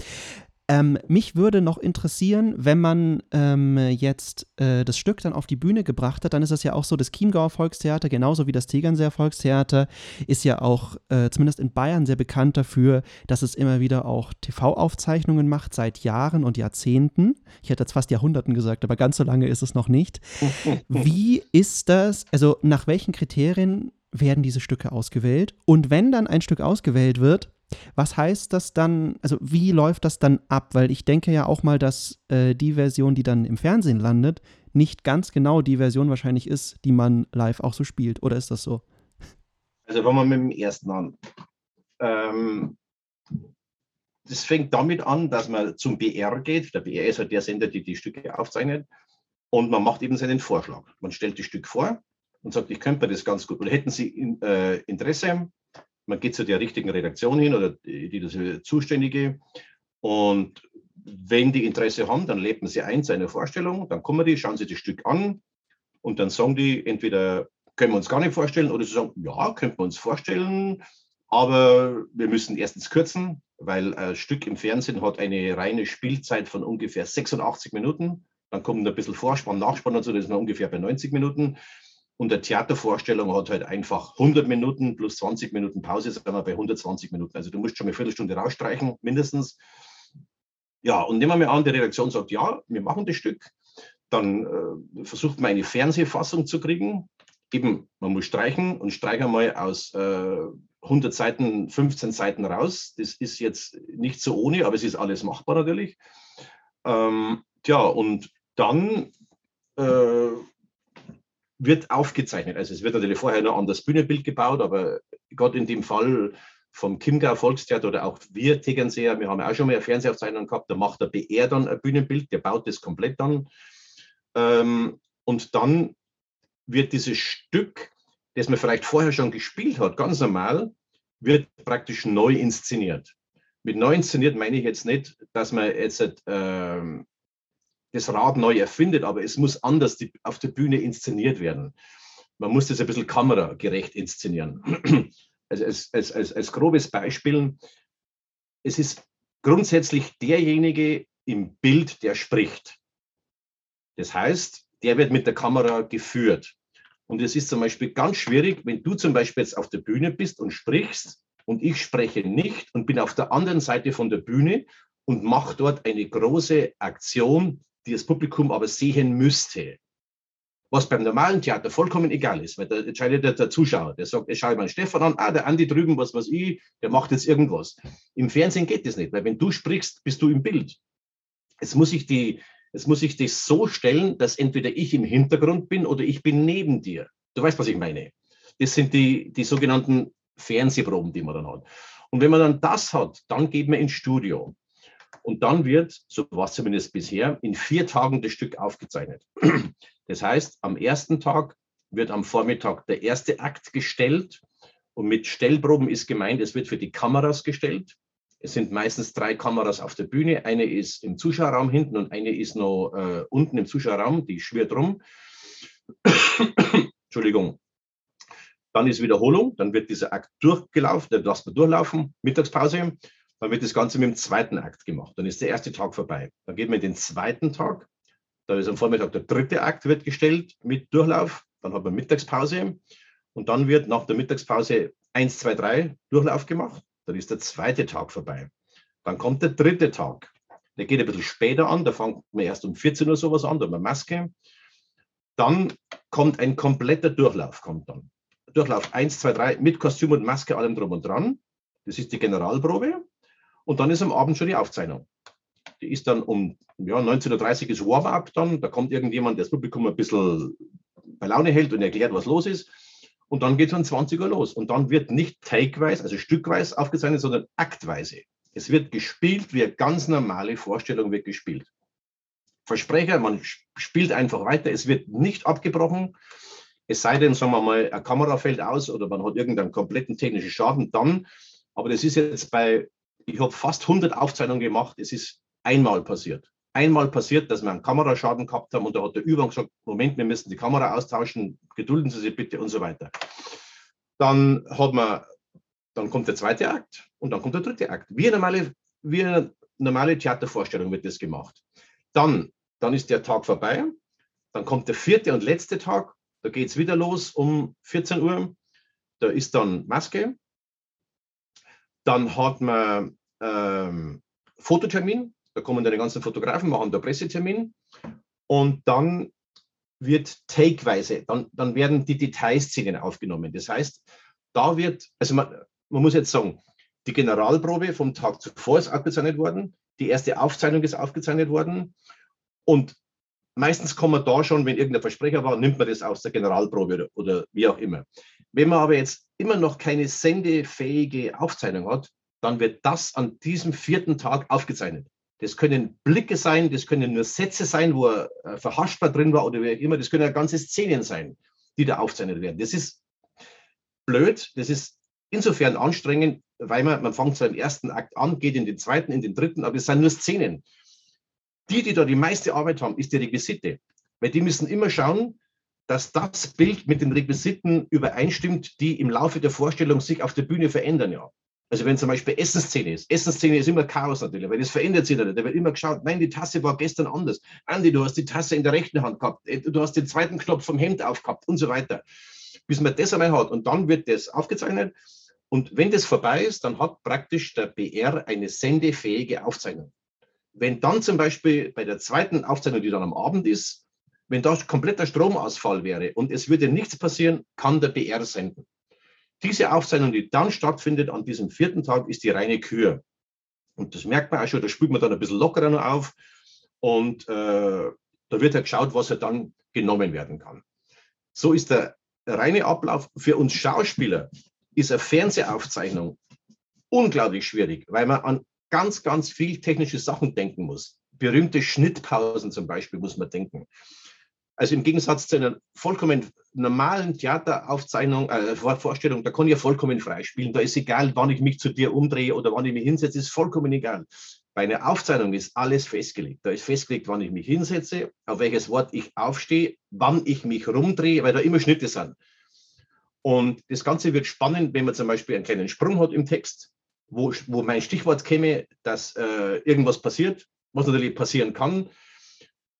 Ähm, mich würde noch interessieren, wenn man ähm, jetzt äh, das Stück dann auf die Bühne gebracht hat, dann ist es ja auch so, das Chiemgauer Volkstheater, genauso wie das Tegernseer Volkstheater, ist ja auch äh, zumindest in Bayern sehr bekannt dafür, dass es immer wieder auch TV-Aufzeichnungen macht, seit Jahren und Jahrzehnten. Ich hätte jetzt fast Jahrhunderten gesagt, aber ganz so lange ist es noch nicht. [laughs] Wie ist das, also nach welchen Kriterien werden diese Stücke ausgewählt? Und wenn dann ein Stück ausgewählt wird, was heißt das dann, also wie läuft das dann ab? Weil ich denke ja auch mal, dass äh, die Version, die dann im Fernsehen landet, nicht ganz genau die Version wahrscheinlich ist, die man live auch so spielt. Oder ist das so? Also fangen wir mit dem ersten an. Ähm, das fängt damit an, dass man zum BR geht. Der BR ist halt der Sender, der die Stücke aufzeichnet. Und man macht eben seinen Vorschlag. Man stellt das Stück vor und sagt, ich könnte mir das ganz gut. Oder hätten Sie in, äh, Interesse, man geht zu der richtigen Redaktion hin oder die, die das zuständige und wenn die Interesse haben, dann lädt man sie ein zu einer Vorstellung, dann kommen die, schauen sie das Stück an und dann sagen die entweder können wir uns gar nicht vorstellen oder sie sagen, ja, könnten wir uns vorstellen, aber wir müssen erstens kürzen, weil ein Stück im Fernsehen hat eine reine Spielzeit von ungefähr 86 Minuten. Dann kommt ein bisschen Vorspann, Nachspann und so, das ist man ungefähr bei 90 Minuten. Und eine Theatervorstellung hat halt einfach 100 Minuten plus 20 Minuten Pause, sind wir bei 120 Minuten. Also du musst schon eine Viertelstunde rausstreichen, mindestens. Ja, und nehmen wir mal an, die Redaktion sagt, ja, wir machen das Stück. Dann äh, versucht man eine Fernsehfassung zu kriegen. Eben, man muss streichen und streichen mal aus äh, 100 Seiten, 15 Seiten raus. Das ist jetzt nicht so ohne, aber es ist alles machbar natürlich. Ähm, tja, und dann äh, wird aufgezeichnet. Also es wird natürlich vorher noch an das Bühnenbild gebaut, aber Gott in dem Fall vom Chiemgau Volkstheater oder auch wir Tegernseer, wir haben auch schon mal eine Fernsehaufzeichnung gehabt, da macht der BR dann ein Bühnenbild, der baut das komplett dann. Ähm, und dann wird dieses Stück, das man vielleicht vorher schon gespielt hat, ganz normal, wird praktisch neu inszeniert. Mit neu inszeniert meine ich jetzt nicht, dass man jetzt äh, das Rad neu erfindet, aber es muss anders die, auf der Bühne inszeniert werden. Man muss das ein bisschen kameragerecht inszenieren. [clears throat] Also als, als, als, als grobes Beispiel, es ist grundsätzlich derjenige im Bild, der spricht. Das heißt, der wird mit der Kamera geführt. Und es ist zum Beispiel ganz schwierig, wenn du zum Beispiel jetzt auf der Bühne bist und sprichst und ich spreche nicht und bin auf der anderen Seite von der Bühne und mache dort eine große Aktion, die das Publikum aber sehen müsste. Was beim normalen Theater vollkommen egal ist, weil da entscheidet der, der Zuschauer, der sagt, ich schaue mal Stefan an, ah, der Andi drüben, was weiß ich, der macht jetzt irgendwas. Im Fernsehen geht das nicht, weil wenn du sprichst, bist du im Bild. Es muss sich die, es muss sich das so stellen, dass entweder ich im Hintergrund bin oder ich bin neben dir. Du weißt, was ich meine. Das sind die, die sogenannten Fernsehproben, die man dann hat. Und wenn man dann das hat, dann geht man ins Studio. Und dann wird, so war es zumindest bisher, in vier Tagen das Stück aufgezeichnet. [clears throat] Das heißt, am ersten Tag wird am Vormittag der erste Akt gestellt. Und mit Stellproben ist gemeint, es wird für die Kameras gestellt. Es sind meistens drei Kameras auf der Bühne. Eine ist im Zuschauerraum hinten und eine ist noch äh, unten im Zuschauerraum, die schwirrt rum. [clears throat] Entschuldigung. Dann ist Wiederholung, dann wird dieser Akt durchgelaufen, dann lässt man durchlaufen, Mittagspause. Dann wird das Ganze mit dem zweiten Akt gemacht. Dann ist der erste Tag vorbei. Dann geht man in den zweiten Tag. Da ist am Vormittag der dritte Akt wird gestellt mit Durchlauf. Dann hat man Mittagspause. Und dann wird nach der Mittagspause 1, 2, 3 Durchlauf gemacht. Dann ist der zweite Tag vorbei. Dann kommt der dritte Tag. Der geht ein bisschen später an. Da fängt man erst um 14 Uhr sowas an, da haben wir Maske. Dann kommt ein kompletter Durchlauf. Kommt dann. Durchlauf 1, 2, 3 mit Kostüm und Maske, allem drum und dran. Das ist die Generalprobe. Und dann ist am Abend schon die Aufzeichnung. Die ist dann um ja, 19.30 Uhr ist Warm-up dann. Da kommt irgendjemand, der das Publikum ein bisschen bei Laune hält und erklärt, was los ist. Und dann geht es um 20 Uhr los. Und dann wird nicht takeweise, also stückweise aufgezeichnet, sondern aktweise. Es wird gespielt, wie eine ganz normale Vorstellung wird gespielt. Versprecher, man spielt einfach weiter, es wird nicht abgebrochen. Es sei denn, sagen wir mal, eine Kamera fällt aus oder man hat irgendeinen kompletten technischen Schaden, dann. Aber das ist jetzt bei ich habe fast 100 Aufzeichnungen gemacht. Es ist einmal passiert. Einmal passiert, dass wir einen Kameraschaden gehabt haben und da hat der Übung gesagt, Moment, wir müssen die Kamera austauschen, gedulden Sie sich bitte und so weiter. Dann hat man, dann kommt der zweite Akt und dann kommt der dritte Akt. Wie eine normale, wie eine normale Theatervorstellung wird das gemacht. Dann, dann ist der Tag vorbei. Dann kommt der vierte und letzte Tag. Da geht es wieder los um 14 Uhr. Da ist dann Maske. Dann hat man ähm, Fototermin, da kommen dann die ganzen Fotografen, machen da Pressetermin. Und dann wird takeweise, dann, dann werden die Detailszenen aufgenommen. Das heißt, da wird, also man, man muss jetzt sagen, die Generalprobe vom Tag zuvor ist aufgezeichnet worden, die erste Aufzeichnung ist aufgezeichnet worden. Und meistens kann man da schon, wenn irgendein Versprecher war, nimmt man das aus der Generalprobe oder, oder wie auch immer. Wenn man aber jetzt immer noch keine sendefähige Aufzeichnung hat, dann wird das an diesem vierten Tag aufgezeichnet. Das können Blicke sein, das können nur Sätze sein, wo er äh, verhaschbar drin war oder wie auch immer. Das können ja ganze Szenen sein, die da aufgezeichnet werden. Das ist blöd, das ist insofern anstrengend, weil man, man fängt so im ersten Akt an, geht in den zweiten, in den dritten, aber es sind nur Szenen. Die, die da die meiste Arbeit haben, ist die Requisite. Weil die müssen immer schauen, dass das Bild mit den Requisiten übereinstimmt, die im Laufe der Vorstellung sich auf der Bühne verändern. Ja. Also wenn zum Beispiel Essensszene ist, Essensszene ist immer Chaos natürlich, weil das verändert sich nicht. Da wird immer geschaut, nein, die Tasse war gestern anders. Andi, du hast die Tasse in der rechten Hand gehabt, äh, du hast den zweiten Knopf vom Hemd aufgehabt und so weiter. Bis man das einmal hat und dann wird das aufgezeichnet. Und wenn das vorbei ist, dann hat praktisch der BR eine sendefähige Aufzeichnung. Wenn dann zum Beispiel bei der zweiten Aufzeichnung, die dann am Abend ist, wenn da kompletter Stromausfall wäre und es würde nichts passieren, kann der BR senden. diese Aufzeichnung, die dann stattfindet an diesem vierten Tag, ist die reine Kür. Und das merkt man auch schon, da spült man dann ein bisschen lockerer noch auf. Und äh, da wird ja geschaut, was ja dann genommen werden kann. So ist der reine Ablauf für uns Schauspieler, ist eine Fernsehaufzeichnung unglaublich schwierig, weil man an ganz, ganz viel technische Sachen denken muss. Berühmte Schnittpausen zum Beispiel muss man denken. Also im Gegensatz zu einer vollkommen normalen Theateraufzeichnung, äh, Vorstellung, da kann ich ja vollkommen frei spielen. Da ist egal, wann ich mich zu dir umdrehe oder wann ich mich hinsetze, ist vollkommen egal. Bei einer Aufzeichnung ist alles festgelegt. Da ist festgelegt, wann ich mich hinsetze, auf welches Wort ich aufstehe, wann ich mich rumdrehe, weil da immer Schnitte sind. Und das Ganze wird spannend, wenn man zum Beispiel einen kleinen Sprung hat im Text, wo, wo mein Stichwort käme, dass äh, irgendwas passiert, was natürlich passieren kann.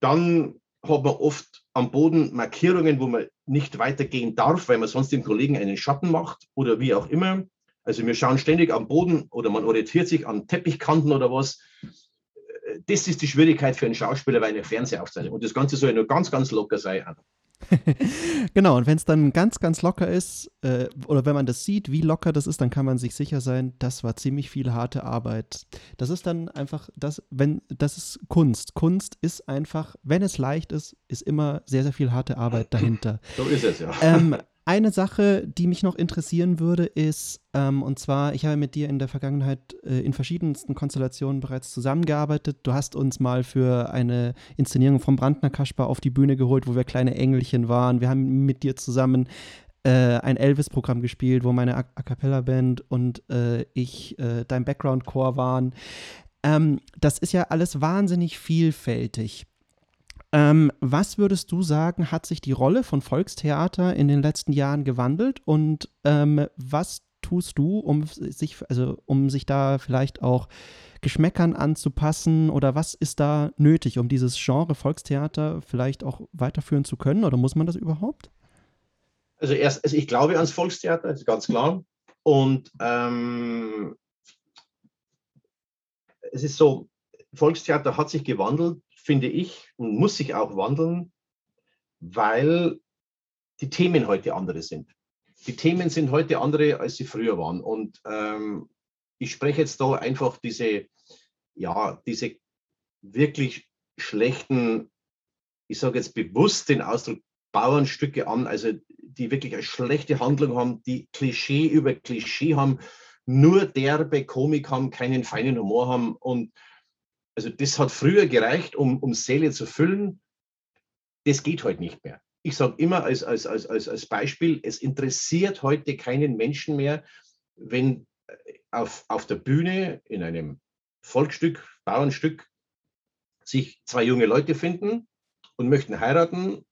Dann hat man oft am Boden Markierungen, wo man nicht weitergehen darf, weil man sonst dem Kollegen einen Schatten macht oder wie auch immer. Also wir schauen ständig am Boden oder man orientiert sich an Teppichkanten oder was. Das ist die Schwierigkeit für einen Schauspieler bei einer Fernsehaufzeichnung. Und das Ganze soll ja nur ganz, ganz locker sein. [laughs] genau, und wenn es dann ganz, ganz locker ist, äh, oder wenn man das sieht, wie locker das ist, dann kann man sich sicher sein, das war ziemlich viel harte Arbeit. Das ist dann einfach, das, wenn, das ist Kunst. Kunst ist einfach, wenn es leicht ist, ist immer sehr, sehr viel harte Arbeit dahinter. So ist es, ja. Ähm, eine Sache, die mich noch interessieren würde, ist, ähm, und zwar, ich habe mit dir in der Vergangenheit äh, in verschiedensten Konstellationen bereits zusammengearbeitet. Du hast uns mal für eine Inszenierung vom Brandner Kasper auf die Bühne geholt, wo wir kleine Engelchen waren. Wir haben mit dir zusammen äh, ein Elvis-Programm gespielt, wo meine A, A Cappella-Band und äh, ich äh, dein Background-Chor waren. Ähm, das ist ja alles wahnsinnig vielfältig. Ähm, was würdest du sagen, hat sich die Rolle von Volkstheater in den letzten Jahren gewandelt und ähm, was tust du, um sich, also um sich da vielleicht auch Geschmäckern anzupassen oder was ist da nötig, um dieses Genre Volkstheater vielleicht auch weiterführen zu können oder muss man das überhaupt? Also erst, also ich glaube ans Volkstheater, ist ganz klar. Und ähm, es ist so, Volkstheater hat sich gewandelt finde ich, und muss sich auch wandeln, weil die Themen heute andere sind. Die Themen sind heute andere, als sie früher waren. Und ähm, ich spreche jetzt da einfach diese, ja, diese wirklich schlechten, ich sage jetzt bewusst den Ausdruck Bauernstücke an, also die wirklich eine schlechte Handlung haben, die Klischee über Klischee haben, nur derbe Komik haben, keinen feinen Humor haben und also das hat früher gereicht, um, um Säle zu füllen. Das geht heute nicht mehr. Ich sage immer als, als, als, als Beispiel, es interessiert heute keinen Menschen mehr, wenn äh, auf, auf der Bühne in einem Volksstück, Bauernstück, sich zwei junge Leute finden und möchten heiraten,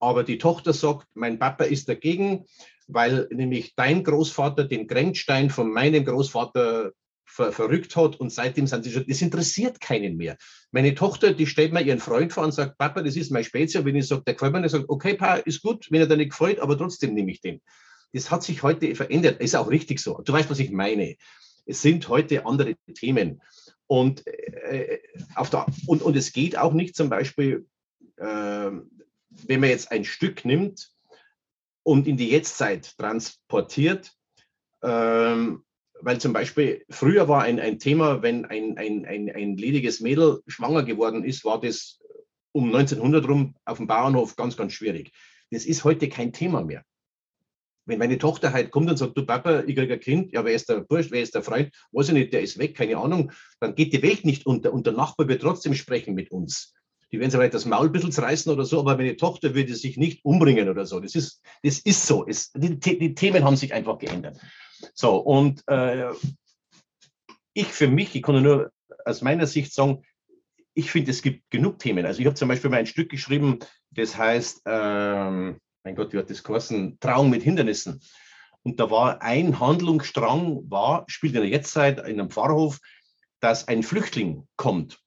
aber die Tochter sagt, mein Papa ist dagegen, weil nämlich dein Großvater den Gränkstein von meinem Großvater ver verrückt hat und seitdem sind sie schon, das interessiert keinen mehr. Meine Tochter, die stellt mir ihren Freund vor und sagt, Papa, das ist mein Spezial. Wenn ich sage, der gefällt mir, dann sagt, okay, Papa, ist gut, wenn er dir nicht gefällt, aber trotzdem nehme ich den. Das hat sich heute verändert. Ist auch richtig so. Du weißt, was ich meine. Es sind heute andere Themen. Und, äh, auf der, und, und es geht auch nicht zum Beispiel, äh, wenn man jetzt ein Stück nimmt und in die Jetztzeit transportiert, ähm, weil zum Beispiel früher war ein, ein Thema, wenn ein, ein, ein, ein lediges Mädel schwanger geworden ist, war das um 1900 rum auf dem Bauernhof ganz, ganz schwierig. Das ist heute kein Thema mehr. Wenn meine Tochter halt kommt und sagt, du Papa, ich kriege ein Kind, ja, wer ist der Bursch, wer ist der Freund, weiß ich nicht, der ist weg, keine Ahnung, dann geht die Welt nicht unter und der Nachbar wird trotzdem sprechen mit uns. Die werden sich vielleicht das Maul ein bisschen zerreißen oder so, aber meine Tochter würde sich nicht umbringen oder so. Das ist, das ist so. Es, die, die Themen haben sich einfach geändert. So, und äh, ich für mich, ich kann nur aus meiner Sicht sagen, ich finde, es gibt genug Themen. Also ich habe zum Beispiel mal ein Stück geschrieben, das heißt, ähm, mein Gott, wie hat das geheißen? Trauung mit Hindernissen. Und da war ein Handlungsstrang, war, spielt in der Jetztzeit in einem Pfarrhof, dass ein Flüchtling kommt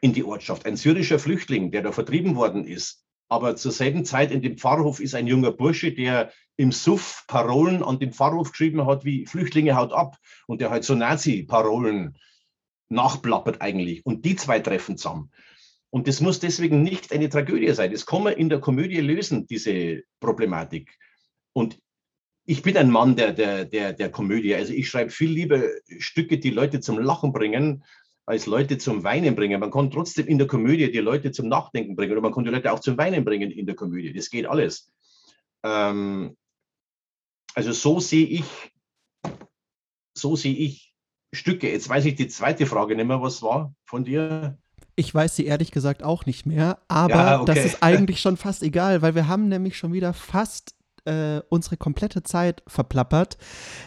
in die Ortschaft, ein syrischer Flüchtling, der da vertrieben worden ist. Aber zur selben Zeit in dem Pfarrhof ist ein junger Bursche, der im Suff Parolen an den Pfarrhof geschrieben hat, wie Flüchtlinge haut ab. Und der halt so Nazi-Parolen nachplappert eigentlich. Und die zwei treffen zusammen. Und das muss deswegen nicht eine Tragödie sein. Das kann man in der Komödie lösen, diese Problematik. Und ich bin ein Mann der, der, der, der Komödie. Also ich schreibe viel lieber Stücke, die Leute zum Lachen bringen, als Leute zum Weinen bringen. Man kann trotzdem in der Komödie die Leute zum Nachdenken bringen oder man kann die Leute auch zum Weinen bringen in der Komödie. Das geht alles. Ähm, also so sehe ich, so sehe ich Stücke. Jetzt weiß ich die zweite Frage nicht mehr, was war von dir. Ich weiß sie ehrlich gesagt auch nicht mehr, aber ja, okay. das ist eigentlich schon fast egal, weil wir haben nämlich schon wieder fast äh, unsere komplette Zeit verplappert.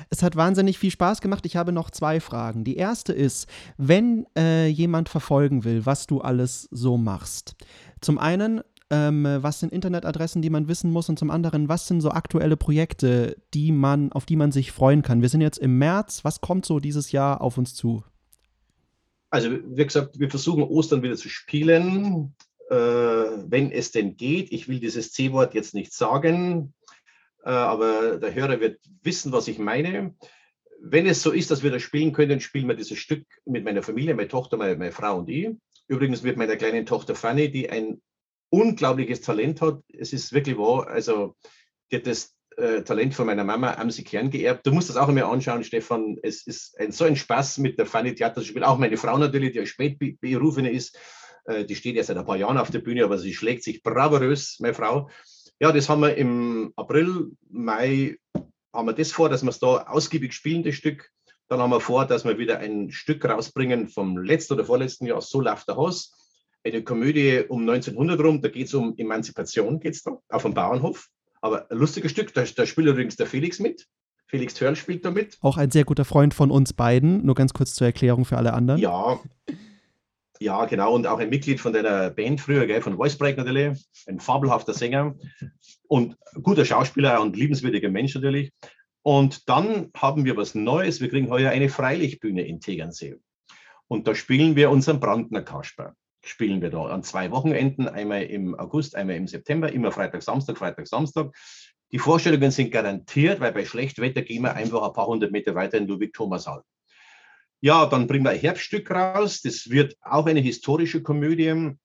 Es hat wahnsinnig viel Spaß gemacht. Ich habe noch zwei Fragen. Die erste ist, wenn äh, jemand verfolgen will, was du alles so machst. Zum einen, ähm, was sind Internetadressen, die man wissen muss? Und zum anderen, was sind so aktuelle Projekte, die man, auf die man sich freuen kann? Wir sind jetzt im März. Was kommt so dieses Jahr auf uns zu? Also, wie gesagt, wir versuchen Ostern wieder zu spielen, äh, wenn es denn geht. Ich will dieses C-Wort jetzt nicht sagen. Äh, aber der Hörer wird wissen, was ich meine. Wenn es so ist, dass wir das spielen können, spielen wir dieses Stück mit meiner Familie, meine Tochter, meine, meine Frau und ich. Übrigens mit meiner kleinen Tochter Fanny, die ein unglaubliches Talent hat. Es ist wirklich wahr. Also, die hat das äh, Talent von meiner Mama Amsi Kern geerbt. Du musst das auch einmal anschauen, Stefan. Es ist ein, so ein Spaß mit der Fanny Theater zu spielen. Auch meine Frau natürlich, die als Spätberufene ist. Äh, die steht ja seit ein paar Jahren auf der Bühne, aber sie schlägt sich bravourös, meine Frau. Ja, das haben wir im April, Mai, haben wir das vor, dass wir es da ausgiebig spielen, das Stück. Dann haben wir vor, dass wir wieder ein Stück rausbringen vom letzten oder vorletzten Jahr, So läuft der Haus. Eine Komödie um 1900 rum, da geht es um Emanzipation, geht's da, auf dem Bauernhof. Aber ein lustiges Stück, da, da spielt übrigens der Felix mit. Felix Törl spielt da mit. Auch ein sehr guter Freund von uns beiden, nur ganz kurz zur Erklärung für alle anderen. Ja, ja, genau. Und auch ein Mitglied von deiner Band früher, gell, von Voicebreak natürlich. Ein fabelhafter Sänger und guter Schauspieler und liebenswürdiger Mensch natürlich. Und dann haben wir was Neues. Wir kriegen heuer eine Freilichtbühne in Tegernsee. Und da spielen wir unseren Brandner Kasper. Spielen wir da an zwei Wochenenden, einmal im August, einmal im September, immer Freitag, Samstag, Freitag, Samstag. Die Vorstellungen sind garantiert, weil bei schlechtem Wetter gehen wir einfach ein paar hundert Meter weiter in Ludwig-Thomas-Hall. Ja, dann bringen wir ein Herbststück raus. Das wird auch eine historische Komödie.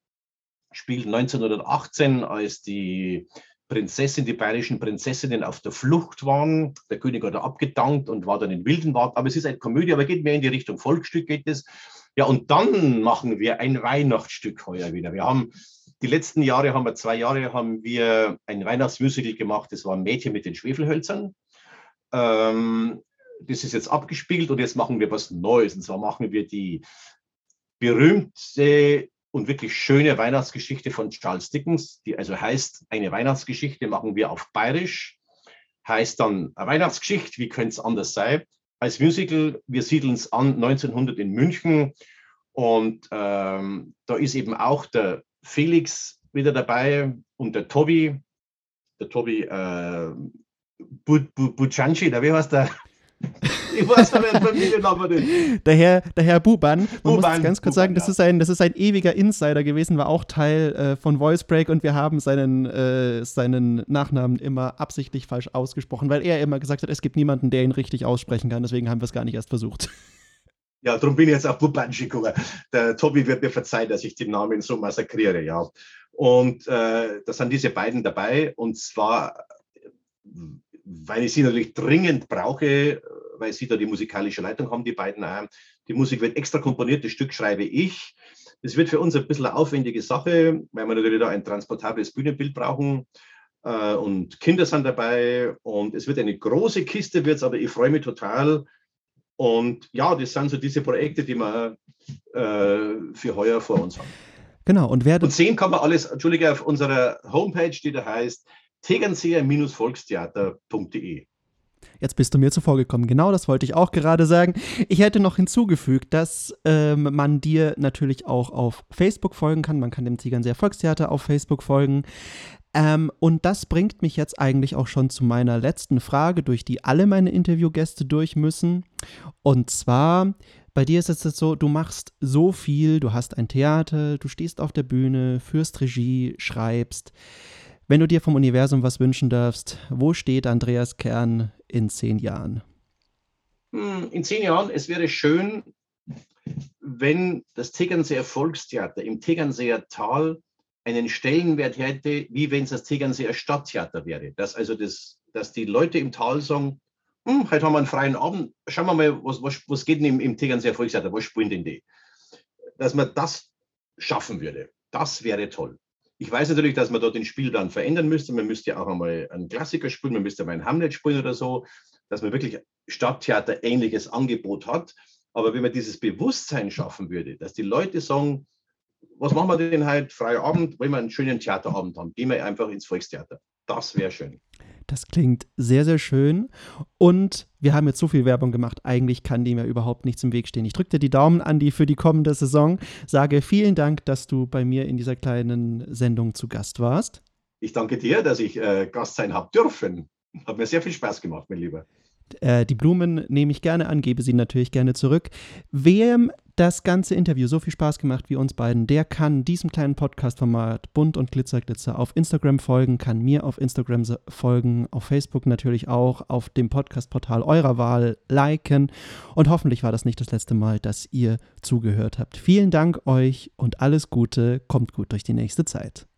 Spielt 1918, als die Prinzessin, die bayerischen Prinzessinnen auf der Flucht waren. Der König hat abgedankt und war dann in Wildenwald. Aber es ist eine Komödie, aber geht mehr in die Richtung Volksstück geht es. Ja, und dann machen wir ein Weihnachtsstück heuer wieder. Wir haben die letzten Jahre, haben wir zwei Jahre, haben wir ein Weihnachtsmusical gemacht. Das war Mädchen mit den Schwefelhölzern. Ähm, das ist jetzt abgespielt und jetzt machen wir was Neues. Und zwar machen wir die berühmte und wirklich schöne Weihnachtsgeschichte von Charles Dickens, die also heißt, eine Weihnachtsgeschichte machen wir auf Bayerisch, heißt dann eine Weihnachtsgeschichte, wie könnte es anders sein? Als Musical, wir siedeln es an 1900 in München. Und ähm, da ist eben auch der Felix wieder dabei und der Tobi, der Tobi äh, Buccianci, da wie heißt der? [laughs] [laughs] Ich weiß aber jetzt Familiennamen nicht. Der Herr, der Herr Buban, man Buban, muss ganz kurz Buban, sagen, das, ja. ist ein, das ist ein ewiger Insider gewesen, war auch Teil äh, von Voice Break und wir haben seinen, äh, seinen Nachnamen immer absichtlich falsch ausgesprochen, weil er immer gesagt hat, es gibt niemanden, der ihn richtig aussprechen kann, deswegen haben wir es gar nicht erst versucht. [laughs] Ja, darum bin ich jetzt auf Bubanci gekommen. Der Tobi wird mir verzeihen, dass ich den Namen so massakriere, ja. Und äh, da sind diese beiden dabei und zwar weil ich sie natürlich dringend brauche, weil sie da die musikalische Leitung haben, die beiden auch. Die Musik wird extra komponiert, das Stück schreibe ich. Das wird für uns ein bisschen eine aufwendige Sache, weil wir natürlich da ein transportables Bühnenbild brauchen. Äh, und Kinder sind dabei und es wird eine große Kiste, wird's, aber ich freue mich total. Und ja, das sind so diese Projekte, die wir äh, für heuer vor uns haben. Genau, und wer Und sehen kann man alles, Entschuldige, auf unserer Homepage, die da heißt tegernseer-volkstheater.de. Jetzt bist du mir zuvor gekommen. Genau das wollte ich auch gerade sagen. Ich hätte noch hinzugefügt, dass ähm, man dir natürlich auch auf Facebook folgen kann. Man kann dem Tegernseer Volkstheater auf Facebook folgen. Ähm, und das bringt mich jetzt eigentlich auch schon zu meiner letzten Frage, durch die alle meine Interviewgäste durch müssen. Und zwar, bei dir ist es jetzt so, du machst so viel, du hast ein Theater, du stehst auf der Bühne, führst Regie, schreibst. Wenn du dir vom Universum was wünschen darfst, wo steht Andreas Kern in zehn Jahren? Hm, in zehn Jahren, es wäre schön, wenn das Tegernseer Volkstheater im Tegernseer Tal einen Stellenwert hätte, wie wenn es das Tegernseer Stadttheater wäre. Dass also das dass die Leute im Tal sagen, hm, heute haben wir einen freien Abend, schauen wir mal, was, was, was geht denn im, im Tegernseer Volkstheater, was spielen denn die? Dass man das schaffen würde, das wäre toll. Ich weiß natürlich, dass man dort den Spielplan verändern müsste. Man müsste auch einmal einen Klassiker spielen, man müsste mal einen Hamlet spielen oder so, dass man wirklich Stadttheater ähnliches Angebot hat. Aber wenn man dieses Bewusstsein schaffen würde, dass die Leute sagen, was machen wir denn heute? Freier Abend, wollen wir einen schönen Theaterabend haben? Gehen wir einfach ins Volkstheater. Das wäre schön. Das klingt sehr, sehr schön. Und wir haben jetzt so viel Werbung gemacht. Eigentlich kann dem ja überhaupt nichts im Weg stehen. Ich drücke dir die Daumen, Andi, für die kommende Saison. Sage vielen Dank, dass du bei mir in dieser kleinen Sendung zu Gast warst. Ich danke dir, dass ich äh, Gast sein habe dürfen. Hat mir sehr viel Spaß gemacht, mein Lieber. Äh, die Blumen nehme ich gerne an, gebe sie natürlich gerne zurück. Wem das ganze Interview so viel Spaß gemacht wie uns beiden, der kann diesem kleinen Podcast-Format Bunt und Glitzerglitzer auf Instagram folgen, kann mir auf Instagram folgen, auf Facebook natürlich auch, auf dem Podcast-Portal eurer Wahl liken. Und hoffentlich war das nicht das letzte Mal, dass ihr zugehört habt. Vielen Dank euch und alles Gute, kommt gut durch die nächste Zeit.